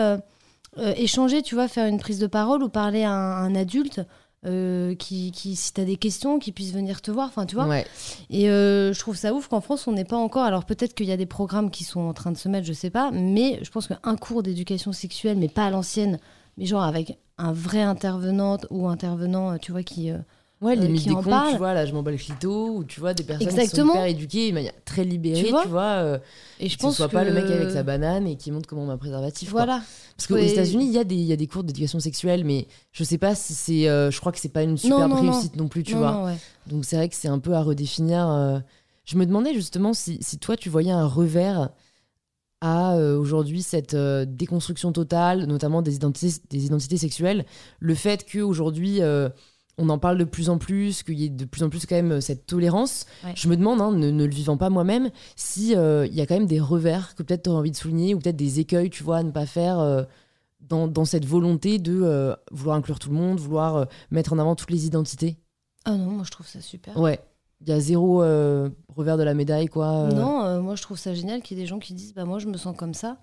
échanger, tu vois, faire une prise de parole ou parler à un, un adulte euh, qui, qui, si t'as des questions, qui puisse venir te voir, enfin tu vois. Ouais. Et euh, je trouve ça ouf qu'en France on n'est pas encore. Alors peut-être qu'il y a des programmes qui sont en train de se mettre, je sais pas, mais je pense qu'un cours d'éducation sexuelle, mais pas à l'ancienne, mais genre avec un vrai intervenant ou intervenant, euh, tu vois, qui. euh, Ouais, euh, limite qui des en tu vois, là je m'en bats le clito, ou tu vois, des personnes qui Exactement. sont hyper éduquées, de manière très libérée, Tu tu vois vois, euh, et je que pense ce soit que pas le mec avec sa banane et qui montre comment on met un préservatif. quoi. Voilà. Parce qu'aux. États-Unis, il y, a des- y a des cours d'éducation sexuelle, mais je sais pas si c'est. euh, je crois que c'est pas une superbe non, non. réussite non, plus, tu vois. ouais. Donc c'est vrai que c'est un peu à redéfinir. euh. Je me demandais justement si, si toi tu voyais un revers à euh, aujourd'hui cette euh, déconstruction totale, notamment des identités, des identités sexuelles, le fait qu'aujourd'hui euh, on en parle de plus en plus, qu'il y ait de plus en plus quand même euh, cette tolérance. Ouais. Je me demande, hein, ne, ne le vivant pas moi-même, si euh, il y a quand même des revers que peut-être tu aurais envie de souligner ou peut-être des écueils, tu vois, à ne pas faire. euh, dans, dans cette volonté de euh, vouloir inclure tout le monde, vouloir euh, mettre en avant toutes les identités. Ah non, moi je trouve ça super. Ouais. Il y a zéro euh, revers de la médaille, quoi. euh. Non, euh, moi je trouve ça génial qu'il y ait des gens qui disent bah moi je me sens comme ça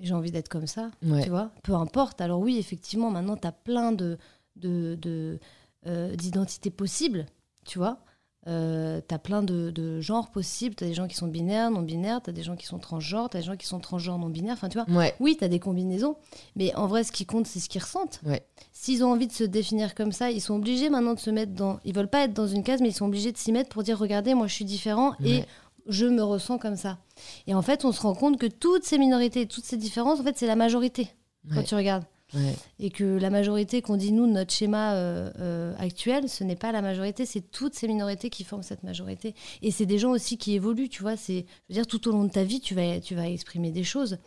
et j'ai envie d'être comme ça, Ouais. tu vois. Peu importe. Alors oui, effectivement, maintenant tu as plein de de, de, euh, d'identités possibles, tu vois. Euh, t'as plein de, de genres possibles. T'as des gens qui sont binaires, non binaires. T'as des gens qui sont transgenres. T'as des gens qui sont transgenres, non binaires. Enfin, tu vois. Ouais. Oui, t'as des combinaisons, mais en vrai, ce qui compte, c'est ce qu'ils ressentent. Ouais. S'ils ont envie de se définir comme ça, ils sont obligés maintenant de se mettre dans. Ils veulent pas être dans une case, mais ils sont obligés de s'y mettre pour dire regardez, moi je suis différent et je me ressens comme ça. Et en fait, on se rend compte que toutes ces minorités, toutes ces différences, en fait, c'est la majorité quand tu regardes. Ouais. Et que la majorité qu'on dit nous, notre schéma euh, euh, actuel, ce n'est pas la majorité, c'est toutes ces minorités qui forment cette majorité. Et c'est des gens aussi qui évoluent, tu vois. C'est, je veux dire, tout au long de ta vie, tu vas, tu vas exprimer des choses.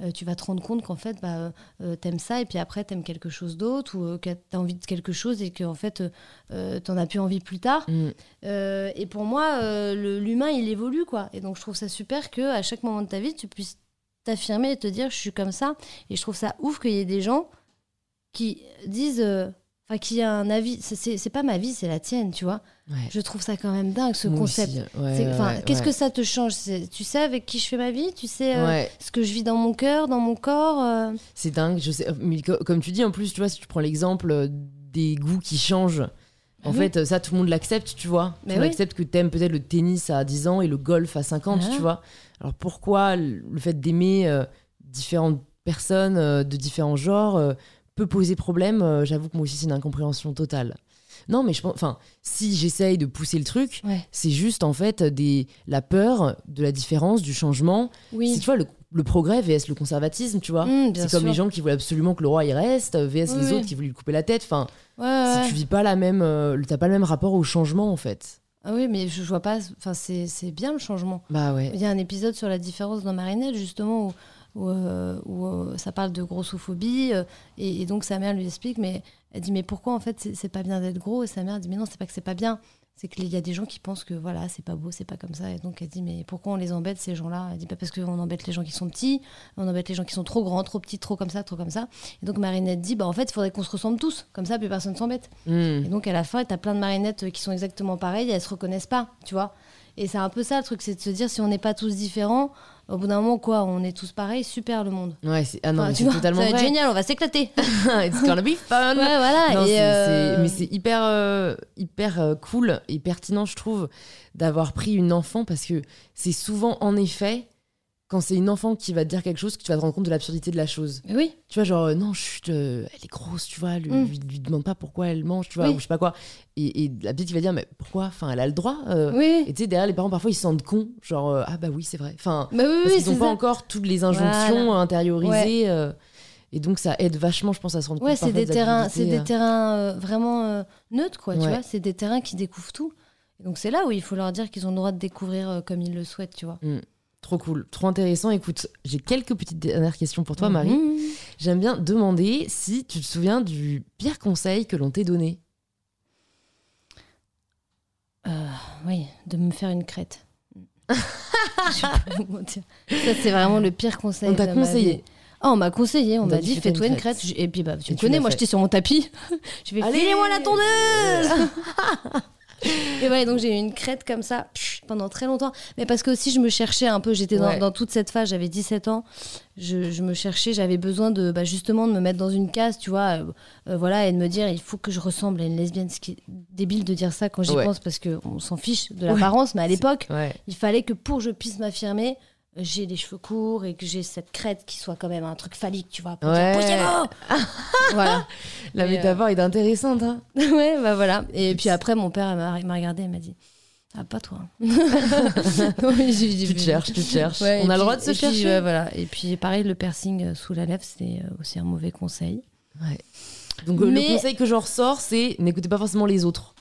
Euh, tu vas te rendre compte qu'en fait, bah, t'aimes ça, et puis après, t'aimes quelque chose d'autre, ou que t'as envie de quelque chose, et qu'en fait, t'en as plus envie plus tard. Mm. Et pour moi, l'humain, il évolue, quoi. Et donc, je trouve ça super que à chaque moment de ta vie, tu puisses t'affirmer et te dire, je suis comme ça. Et je trouve ça ouf qu'il y ait des gens qui disent, euh, enfin, qui a un avis. C'est- pas ma vie, c'est la tienne, tu vois. Ouais. Je trouve ça quand même dingue, ce Moi concept. ouais, ouais, Qu'est-ce que ça te change? Tu sais avec qui je fais ma vie? Tu sais euh, ce que je vis dans mon cœur, dans mon corps euh, c'est dingue. Je sais, mais co- comme tu dis, en plus, tu vois, si tu prends l'exemple euh, des goûts qui changent, En Ah oui. fait, ça, tout le monde l'accepte, tu vois. Mais tu oui. acceptes que t'aimes peut-être le tennis à 10 ans et le golf à 50, Voilà. tu vois. Alors pourquoi le fait d'aimer euh, différentes personnes euh, de différents genres euh, peut poser problème J'avoue que moi aussi, c'est une incompréhension totale. Non, mais je pense. Enfin, si j'essaye de pousser le truc, Ouais. c'est juste en fait des, la peur de la différence, du changement. Oui. tu vois, le, le progrès vs le conservatisme, tu vois. Mmh, c'est comme les gens qui voulaient absolument que le roi il reste, vs Oui, les oui. autres qui voulaient lui couper la tête. Enfin, Ouais, si ouais. tu vis pas la même, t'as pas le même rapport au changement en fait. Ah oui, mais je, je vois pas. Enfin, c'est c'est bien le changement. Bah ouais. Il y a un épisode sur la différence dans Marinette, justement, où, où, euh, où, euh, ça parle de grossophobie. euh, et, et donc, sa mère lui explique, mais elle dit, mais pourquoi, en fait, c'est c'est pas bien d'être gros? Et sa mère dit, mais non, c'est pas que c'est pas bien. C'est qu'il y a des gens qui pensent que, voilà, c'est pas beau, c'est pas comme ça. Et donc, elle dit, mais pourquoi on les embête, ces gens-là? Elle dit, pas parce qu'on embête les gens qui sont petits, on embête les gens qui sont trop grands, trop petits, trop comme ça, trop comme ça. Et donc, Marinette dit, bah, en fait, il faudrait qu'on se ressemble tous. Comme ça, plus personne s'embête. Hmm. Et donc à la fin, t'as plein de marionnettes euh, qui sont exactement pareilles, et elles se reconnaissent pas, tu vois. Et c'est un peu ça le truc, c'est de se dire si on n'est pas tous différents, au bout d'un moment, quoi, on est tous pareils, super le monde. Ouais, c'est ah non, Enfin, mais tu c'est vois, totalement ça va être vrai. génial, on va s'éclater. It's gonna be fun. ouais, voilà. Non, et c'est- euh, mais c'est hyper, euh, hyper euh, cool et pertinent, je trouve, d'avoir pris une enfant parce que c'est souvent, en effet, quand c'est une enfant qui va te dire quelque chose, que tu vas te rendre compte de l'absurdité de la chose. oui, Tu vois, genre, euh, non, chut, euh, elle est grosse, tu vois, lui, Mm. lui, lui demande pas pourquoi elle mange, tu vois, Oui. ou je sais pas quoi. Et, et la petite qui va dire, mais pourquoi? Enfin, elle a le droit. euh. oui. Et tu sais, derrière, les parents, parfois, ils se sentent cons. Genre, euh, ah bah oui, c'est vrai. Enfin, Bah oui, parce oui, qu'ils n'ont c'est pas ça. encore toutes les injonctions Voilà. intériorisées. et donc, ça aide vachement, je pense, à se rendre Ouais, compte. c'est parfois des terrains, c'est des terrains vraiment neutres, quoi, tu Ouais. vois. C'est des terrains qui découvrent tout. Donc c'est là où il faut leur dire qu'ils ont le droit de découvrir comme ils le souhaitent, tu vois. euh, Trop cool, trop intéressant. Écoute, j'ai quelques petites dernières questions pour toi, Marie. Mhm. J'aime bien demander si tu te souviens du pire conseil que l'on t'ait donné. Euh, oui, de me faire une crête. Je vais pas vous mentir. Ça, c'est vraiment le pire conseil. On t'a conseillé. Ah, on m'a conseillé, on, m'a dit, dit fais-toi une crête. crête. Et puis, bah, tu me connais, moi j'étais sur mon tapis. je vais Allez filez-moi la tondeuse Et ouais, donc j'ai eu une crête comme ça pendant très longtemps. Mais parce que aussi je me cherchais un peu, j'étais dans, Ouais. dans toute cette phase, j'avais 17 ans, je, je me cherchais, j'avais besoin de bah, justement de me mettre dans une case, tu vois, euh, euh, voilà, et de me dire il faut que je ressemble à une lesbienne. Ce qui est débile de dire ça quand j'y Ouais. pense parce qu'on s'en fiche de l'apparence, mais à l'époque, il fallait que pour que je puisse m'affirmer, j'ai les cheveux courts et que j'ai cette crête qui soit quand même un truc phallique, tu vois. Pour Ouais. dire, Poussez-vous Voilà. La métaphore est intéressante. Hein ouais, bah voilà. Et puis après, mon père m'a regardé et m'a dit Ah, pas toi. Non, dit, tu te cherches, tu te cherches. Ouais, On a le droit de se puis, chercher. ouais, voilà. Et puis pareil, le piercing euh, sous la lèvre, c'est euh, aussi un mauvais conseil. Ouais. Donc euh, Mais- le conseil que j'en ressors, c'est n'écoutez pas forcément les autres.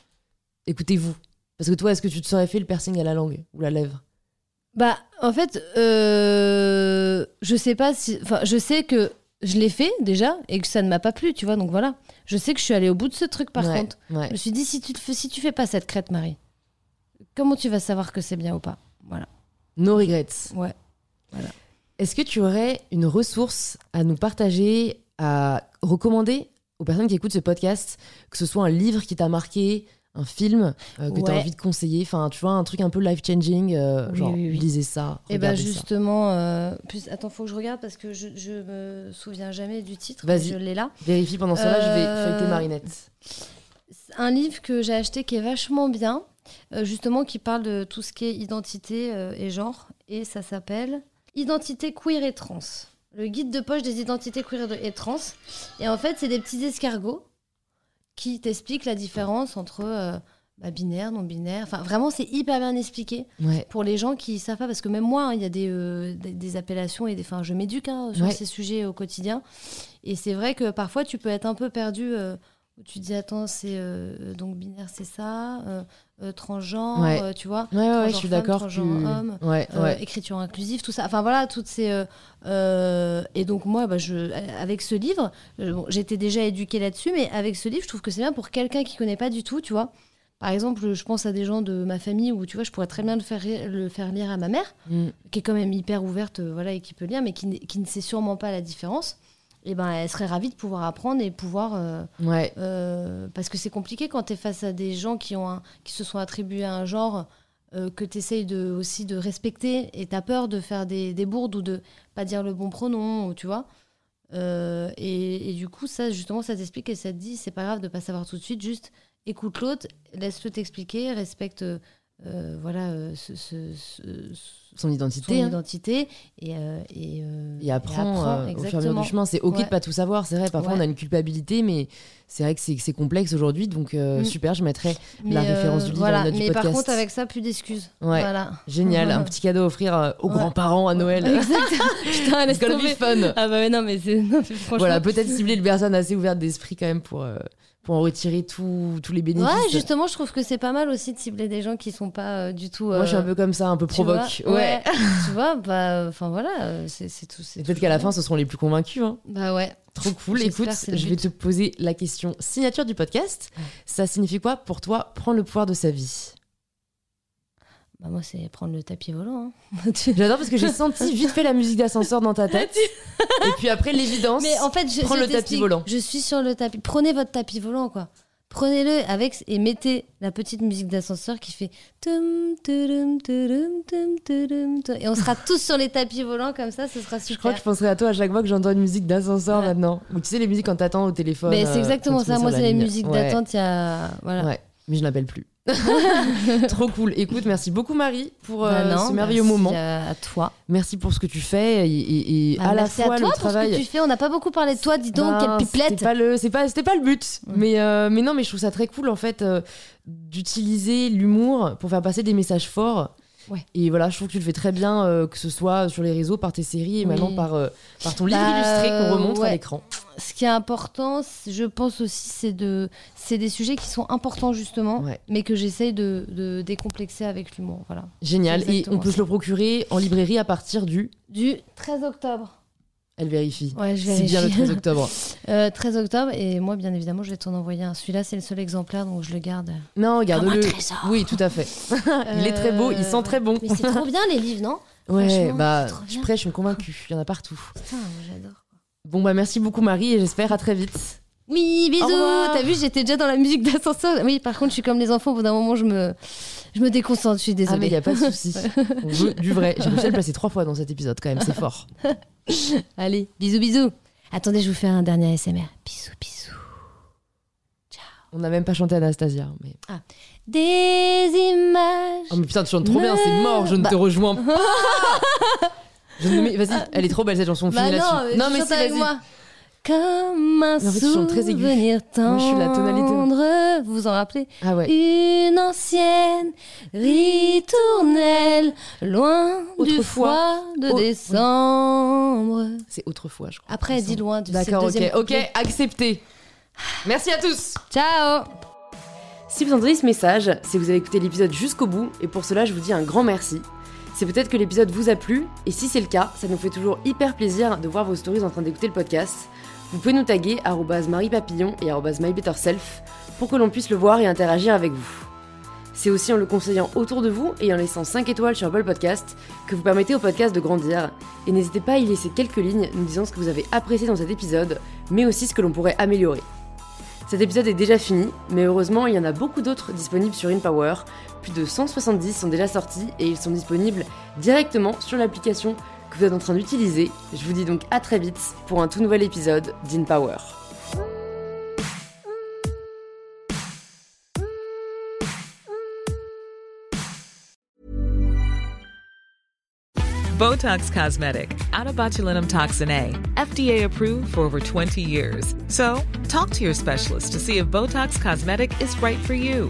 Écoutez-vous. Parce que toi, est-ce que tu te serais fait le piercing à la langue ou la lèvre? Bah, en fait, euh, je sais pas si. Enfin, je sais que je l'ai fait déjà et que ça ne m'a pas plu, tu vois. Donc voilà. Je sais que je suis allée au bout de ce truc par Ouais, contre. ouais. Je me suis dit, si tu, te fais, si tu fais pas cette crête, Marie, comment tu vas savoir que c'est bien ou pas? Voilà. No regrets. Ouais. Est-ce que tu aurais une ressource à nous partager, à recommander aux personnes qui écoutent ce podcast, que ce soit un livre qui t'a marqué, un film euh, que tu as Ouais. envie de conseiller, enfin tu vois, un truc un peu life-changing, euh, Oui, genre oui, oui. lisez ça, Et ben regardez ça. justement, euh, plus, attends, faut que je regarde parce que je, je me souviens jamais du titre. Vas-y. Je l'ai là. Vérifie pendant cela, je vais Euh, feuilleter Marinette. C'est Un livre que j'ai acheté qui est vachement bien, justement qui parle de tout ce qui est identité et genre, et ça s'appelle Identité queer et trans. Le guide de poche des identités queer et trans. Et en fait, c'est des petits escargots qui t'expliquent la différence entre euh, bah, binaire, non binaire. Enfin, vraiment, c'est hyper bien expliqué. Ouais. pour les gens qui savent pas, parce que même moi, hein, il y a des, euh, des, des appellations et des, enfin, je m'éduque hein, sur Ouais. ces sujets au quotidien. Et c'est vrai que parfois, tu peux être un peu perdu. euh, où tu te dis, attends, c'est donc binaire, c'est ça, euh, transgenre, Ouais. euh, tu vois. Ouais, ouais, je suis d'accord. homme, Ouais, euh, écriture inclusive, tout ça. Enfin voilà, toutes ces. et donc moi, bah, je, avec ce livre, bon, j'étais déjà éduquée là-dessus, mais avec ce livre, je trouve que c'est bien pour quelqu'un qui connaît pas du tout, tu vois. Par exemple, je pense à des gens de ma famille où tu vois, je pourrais très bien le faire, le faire lire à ma mère, Mm. qui est quand même hyper ouverte, voilà, et qui peut lire, mais qui, qui ne sait sûrement pas la différence. Et ben, elle serait ravie de pouvoir apprendre et pouvoir. euh, Ouais. euh, parce que c'est compliqué quand tu es face à des gens qui, ont un- qui se sont attribués à un genre euh, que tu essayes de, aussi de respecter et tu as peur de faire des, des bourdes ou de pas dire le bon pronom, ou, tu vois. Et, et du coup, ça, justement, ça t'explique et ça te dit, c'est pas grave de pas savoir tout de suite, juste écoute l'autre, laisse-le t'expliquer, respecte, voilà, ce- ce- ce- Son son identité. hein. identité et, euh, et, euh, Et apprend euh, au fur et à mesure du chemin. C'est ok Ouais. de pas tout savoir, c'est vrai. Parfois, Ouais. on a une culpabilité, mais c'est vrai que c'est complexe aujourd'hui. Donc, euh, Mm. super, je mettrai la Mais, référence euh, du livre voilà. dans notes du Mais par podcast. contre, avec ça, plus d'excuses. Ouais. Voilà. Génial, un petit cadeau à offrir euh, aux grands-parents à Noël. Exactement. Putain, laisse tomber. be fun. Ah bah non, mais c'est. mais franchement- Voilà, peut-être cibler une personne assez ouverte d'esprit quand même pour, euh, pour en retirer tout- tous les bénéfices. Ouais, justement, je trouve que c'est pas mal aussi de cibler des gens qui sont pas euh, du tout. Moi, je suis un peu comme ça, un peu tu vois, provoque. Ouais. tu vois, bah, enfin voilà, euh, c'est c'est tout. peut-être qu'à la fin, ce seront les plus convaincus. hein. Bah ouais. Trop cool. Écoute, je vais te poser la question signature du podcast. Ça signifie quoi pour toi prendre le pouvoir de sa vie? Bah moi, c'est prendre le tapis volant. hein. J'adore parce que j'ai senti vite fait la musique d'ascenseur dans ta tête. Et puis après, l'évidence. Mais en fait, je, Prends je le tapis volant. Je suis sur le tapis. Prenez votre tapis volant, quoi. Prenez-le avec et mettez la petite musique d'ascenseur qui fait et on sera tous sur les tapis volants comme ça, ce sera Je super. crois que je penserai à toi à chaque fois que j'entends une musique d'ascenseur Ouais. maintenant. Ou tu sais, les musiques quand t'attends au téléphone. Mais euh, c'est exactement ça. Moi, c'est les musiques Ouais. d'attente. Il y a voilà. Ouais, mais je l'appelle plus. Trop cool. Écoute, merci beaucoup Marie pour euh, Bah non, ce merveilleux merci moment. À, à toi. Merci pour ce que tu fais et, et- et Bah, à la merci fois à toi le pour travail. ce que tu fais. On n'a pas beaucoup parlé de toi. Dis donc, quelle pipelette. C'était pas le, c'est pas, c'était pas le but. Mais, euh, mais non, mais je trouve ça très cool en fait euh, d'utiliser l'humour pour faire passer des messages forts. Ouais. Et voilà, je trouve que tu le fais très bien, euh, que ce soit sur les réseaux, par tes séries et Oui. maintenant par, euh, par ton livre Bah, illustré qu'on remonte à l'écran. Ce qui est important, je pense aussi, c'est de, c'est des sujets qui sont importants justement, Ouais. mais que j'essaye de, de décomplexer avec l'humour. Voilà. Génial. Et on peut ça. se le procurer en librairie à partir du. Du 13 octobre. Elle vérifie. Ouais, je C'est bien le vérifie. 13 octobre. Euh, 13 octobre, et moi, bien évidemment, je vais t'en envoyer un. Celui-là, c'est le seul exemplaire, donc je le garde. Non, garde-le. Oui, tout à fait. il est très beau, il sent très bon. Mais c'est trop bien les livres, non? Ouais, bah, je prête, je suis convaincue. Il y en a partout. Putain, moi, j'adore. Bon, bah, merci beaucoup, Marie, et j'espère à très vite. Oui, bisous. T'as vu, j'étais déjà dans la musique d'ascenseur. Oui, par contre, je suis comme les enfants. Au bout d'un moment, je me, je me déconcentre. Je suis Ah, mais désolée. il n'y a pas de souci. On veut du vrai. J'ai réussi à le placer trois fois dans cet épisode, quand même, c'est fort. Allez, bisous, bisous. Attendez, je vous fais un dernier ASMR. Bisous, bisous. On n'a même pas chanté Anastasia. Mais... Des images. Oh, mais putain, tu chantes trop bien, c'est mort, je ne Bah. te rejoins pas. Je ne mets- Vas-y, elle est trop belle cette chanson, Bah finis non, là-dessus. mais chante avec moi. Comme un en fait, souvenir Moi, je suis la tonalité. tendre. Vous vous en rappelez Ah ouais. Une ancienne ritournelle, loin du Autrefois. froid de Oh, oui. décembre. C'est autrefois, je crois. Après, semble. loin du D'accord, ok, ok, accepté. Merci à tous. Ciao Si vous entendez ce message, c'est que vous avez écouté l'épisode jusqu'au bout, et pour cela, je vous dis un grand merci. C'est peut-être que l'épisode vous a plu, et si c'est le cas, ça nous fait toujours hyper plaisir de voir vos stories en train d'écouter le podcast. Vous pouvez nous taguer mariepapillon et mybetterself pour que l'on puisse le voir et interagir avec vous. C'est aussi en le conseillant autour de vous et en laissant 5 étoiles sur Apple Podcast que vous permettez au podcast de grandir. Et n'hésitez pas à y laisser quelques lignes nous disant ce que vous avez apprécié dans cet épisode, mais aussi ce que l'on pourrait améliorer. Cet épisode est déjà fini, mais heureusement il y en a beaucoup d'autres disponibles sur InPower. Plus de 170 sont déjà sortis et ils sont disponibles directement sur l'application vous êtes en train d'utiliser. Je vous dis donc à très vite pour un tout nouvel épisode d'InPower. Botox Cosmetic, out toxin A, FDA approved for over 20 years. So, talk to your specialist to see if Botox Cosmetic is right for you.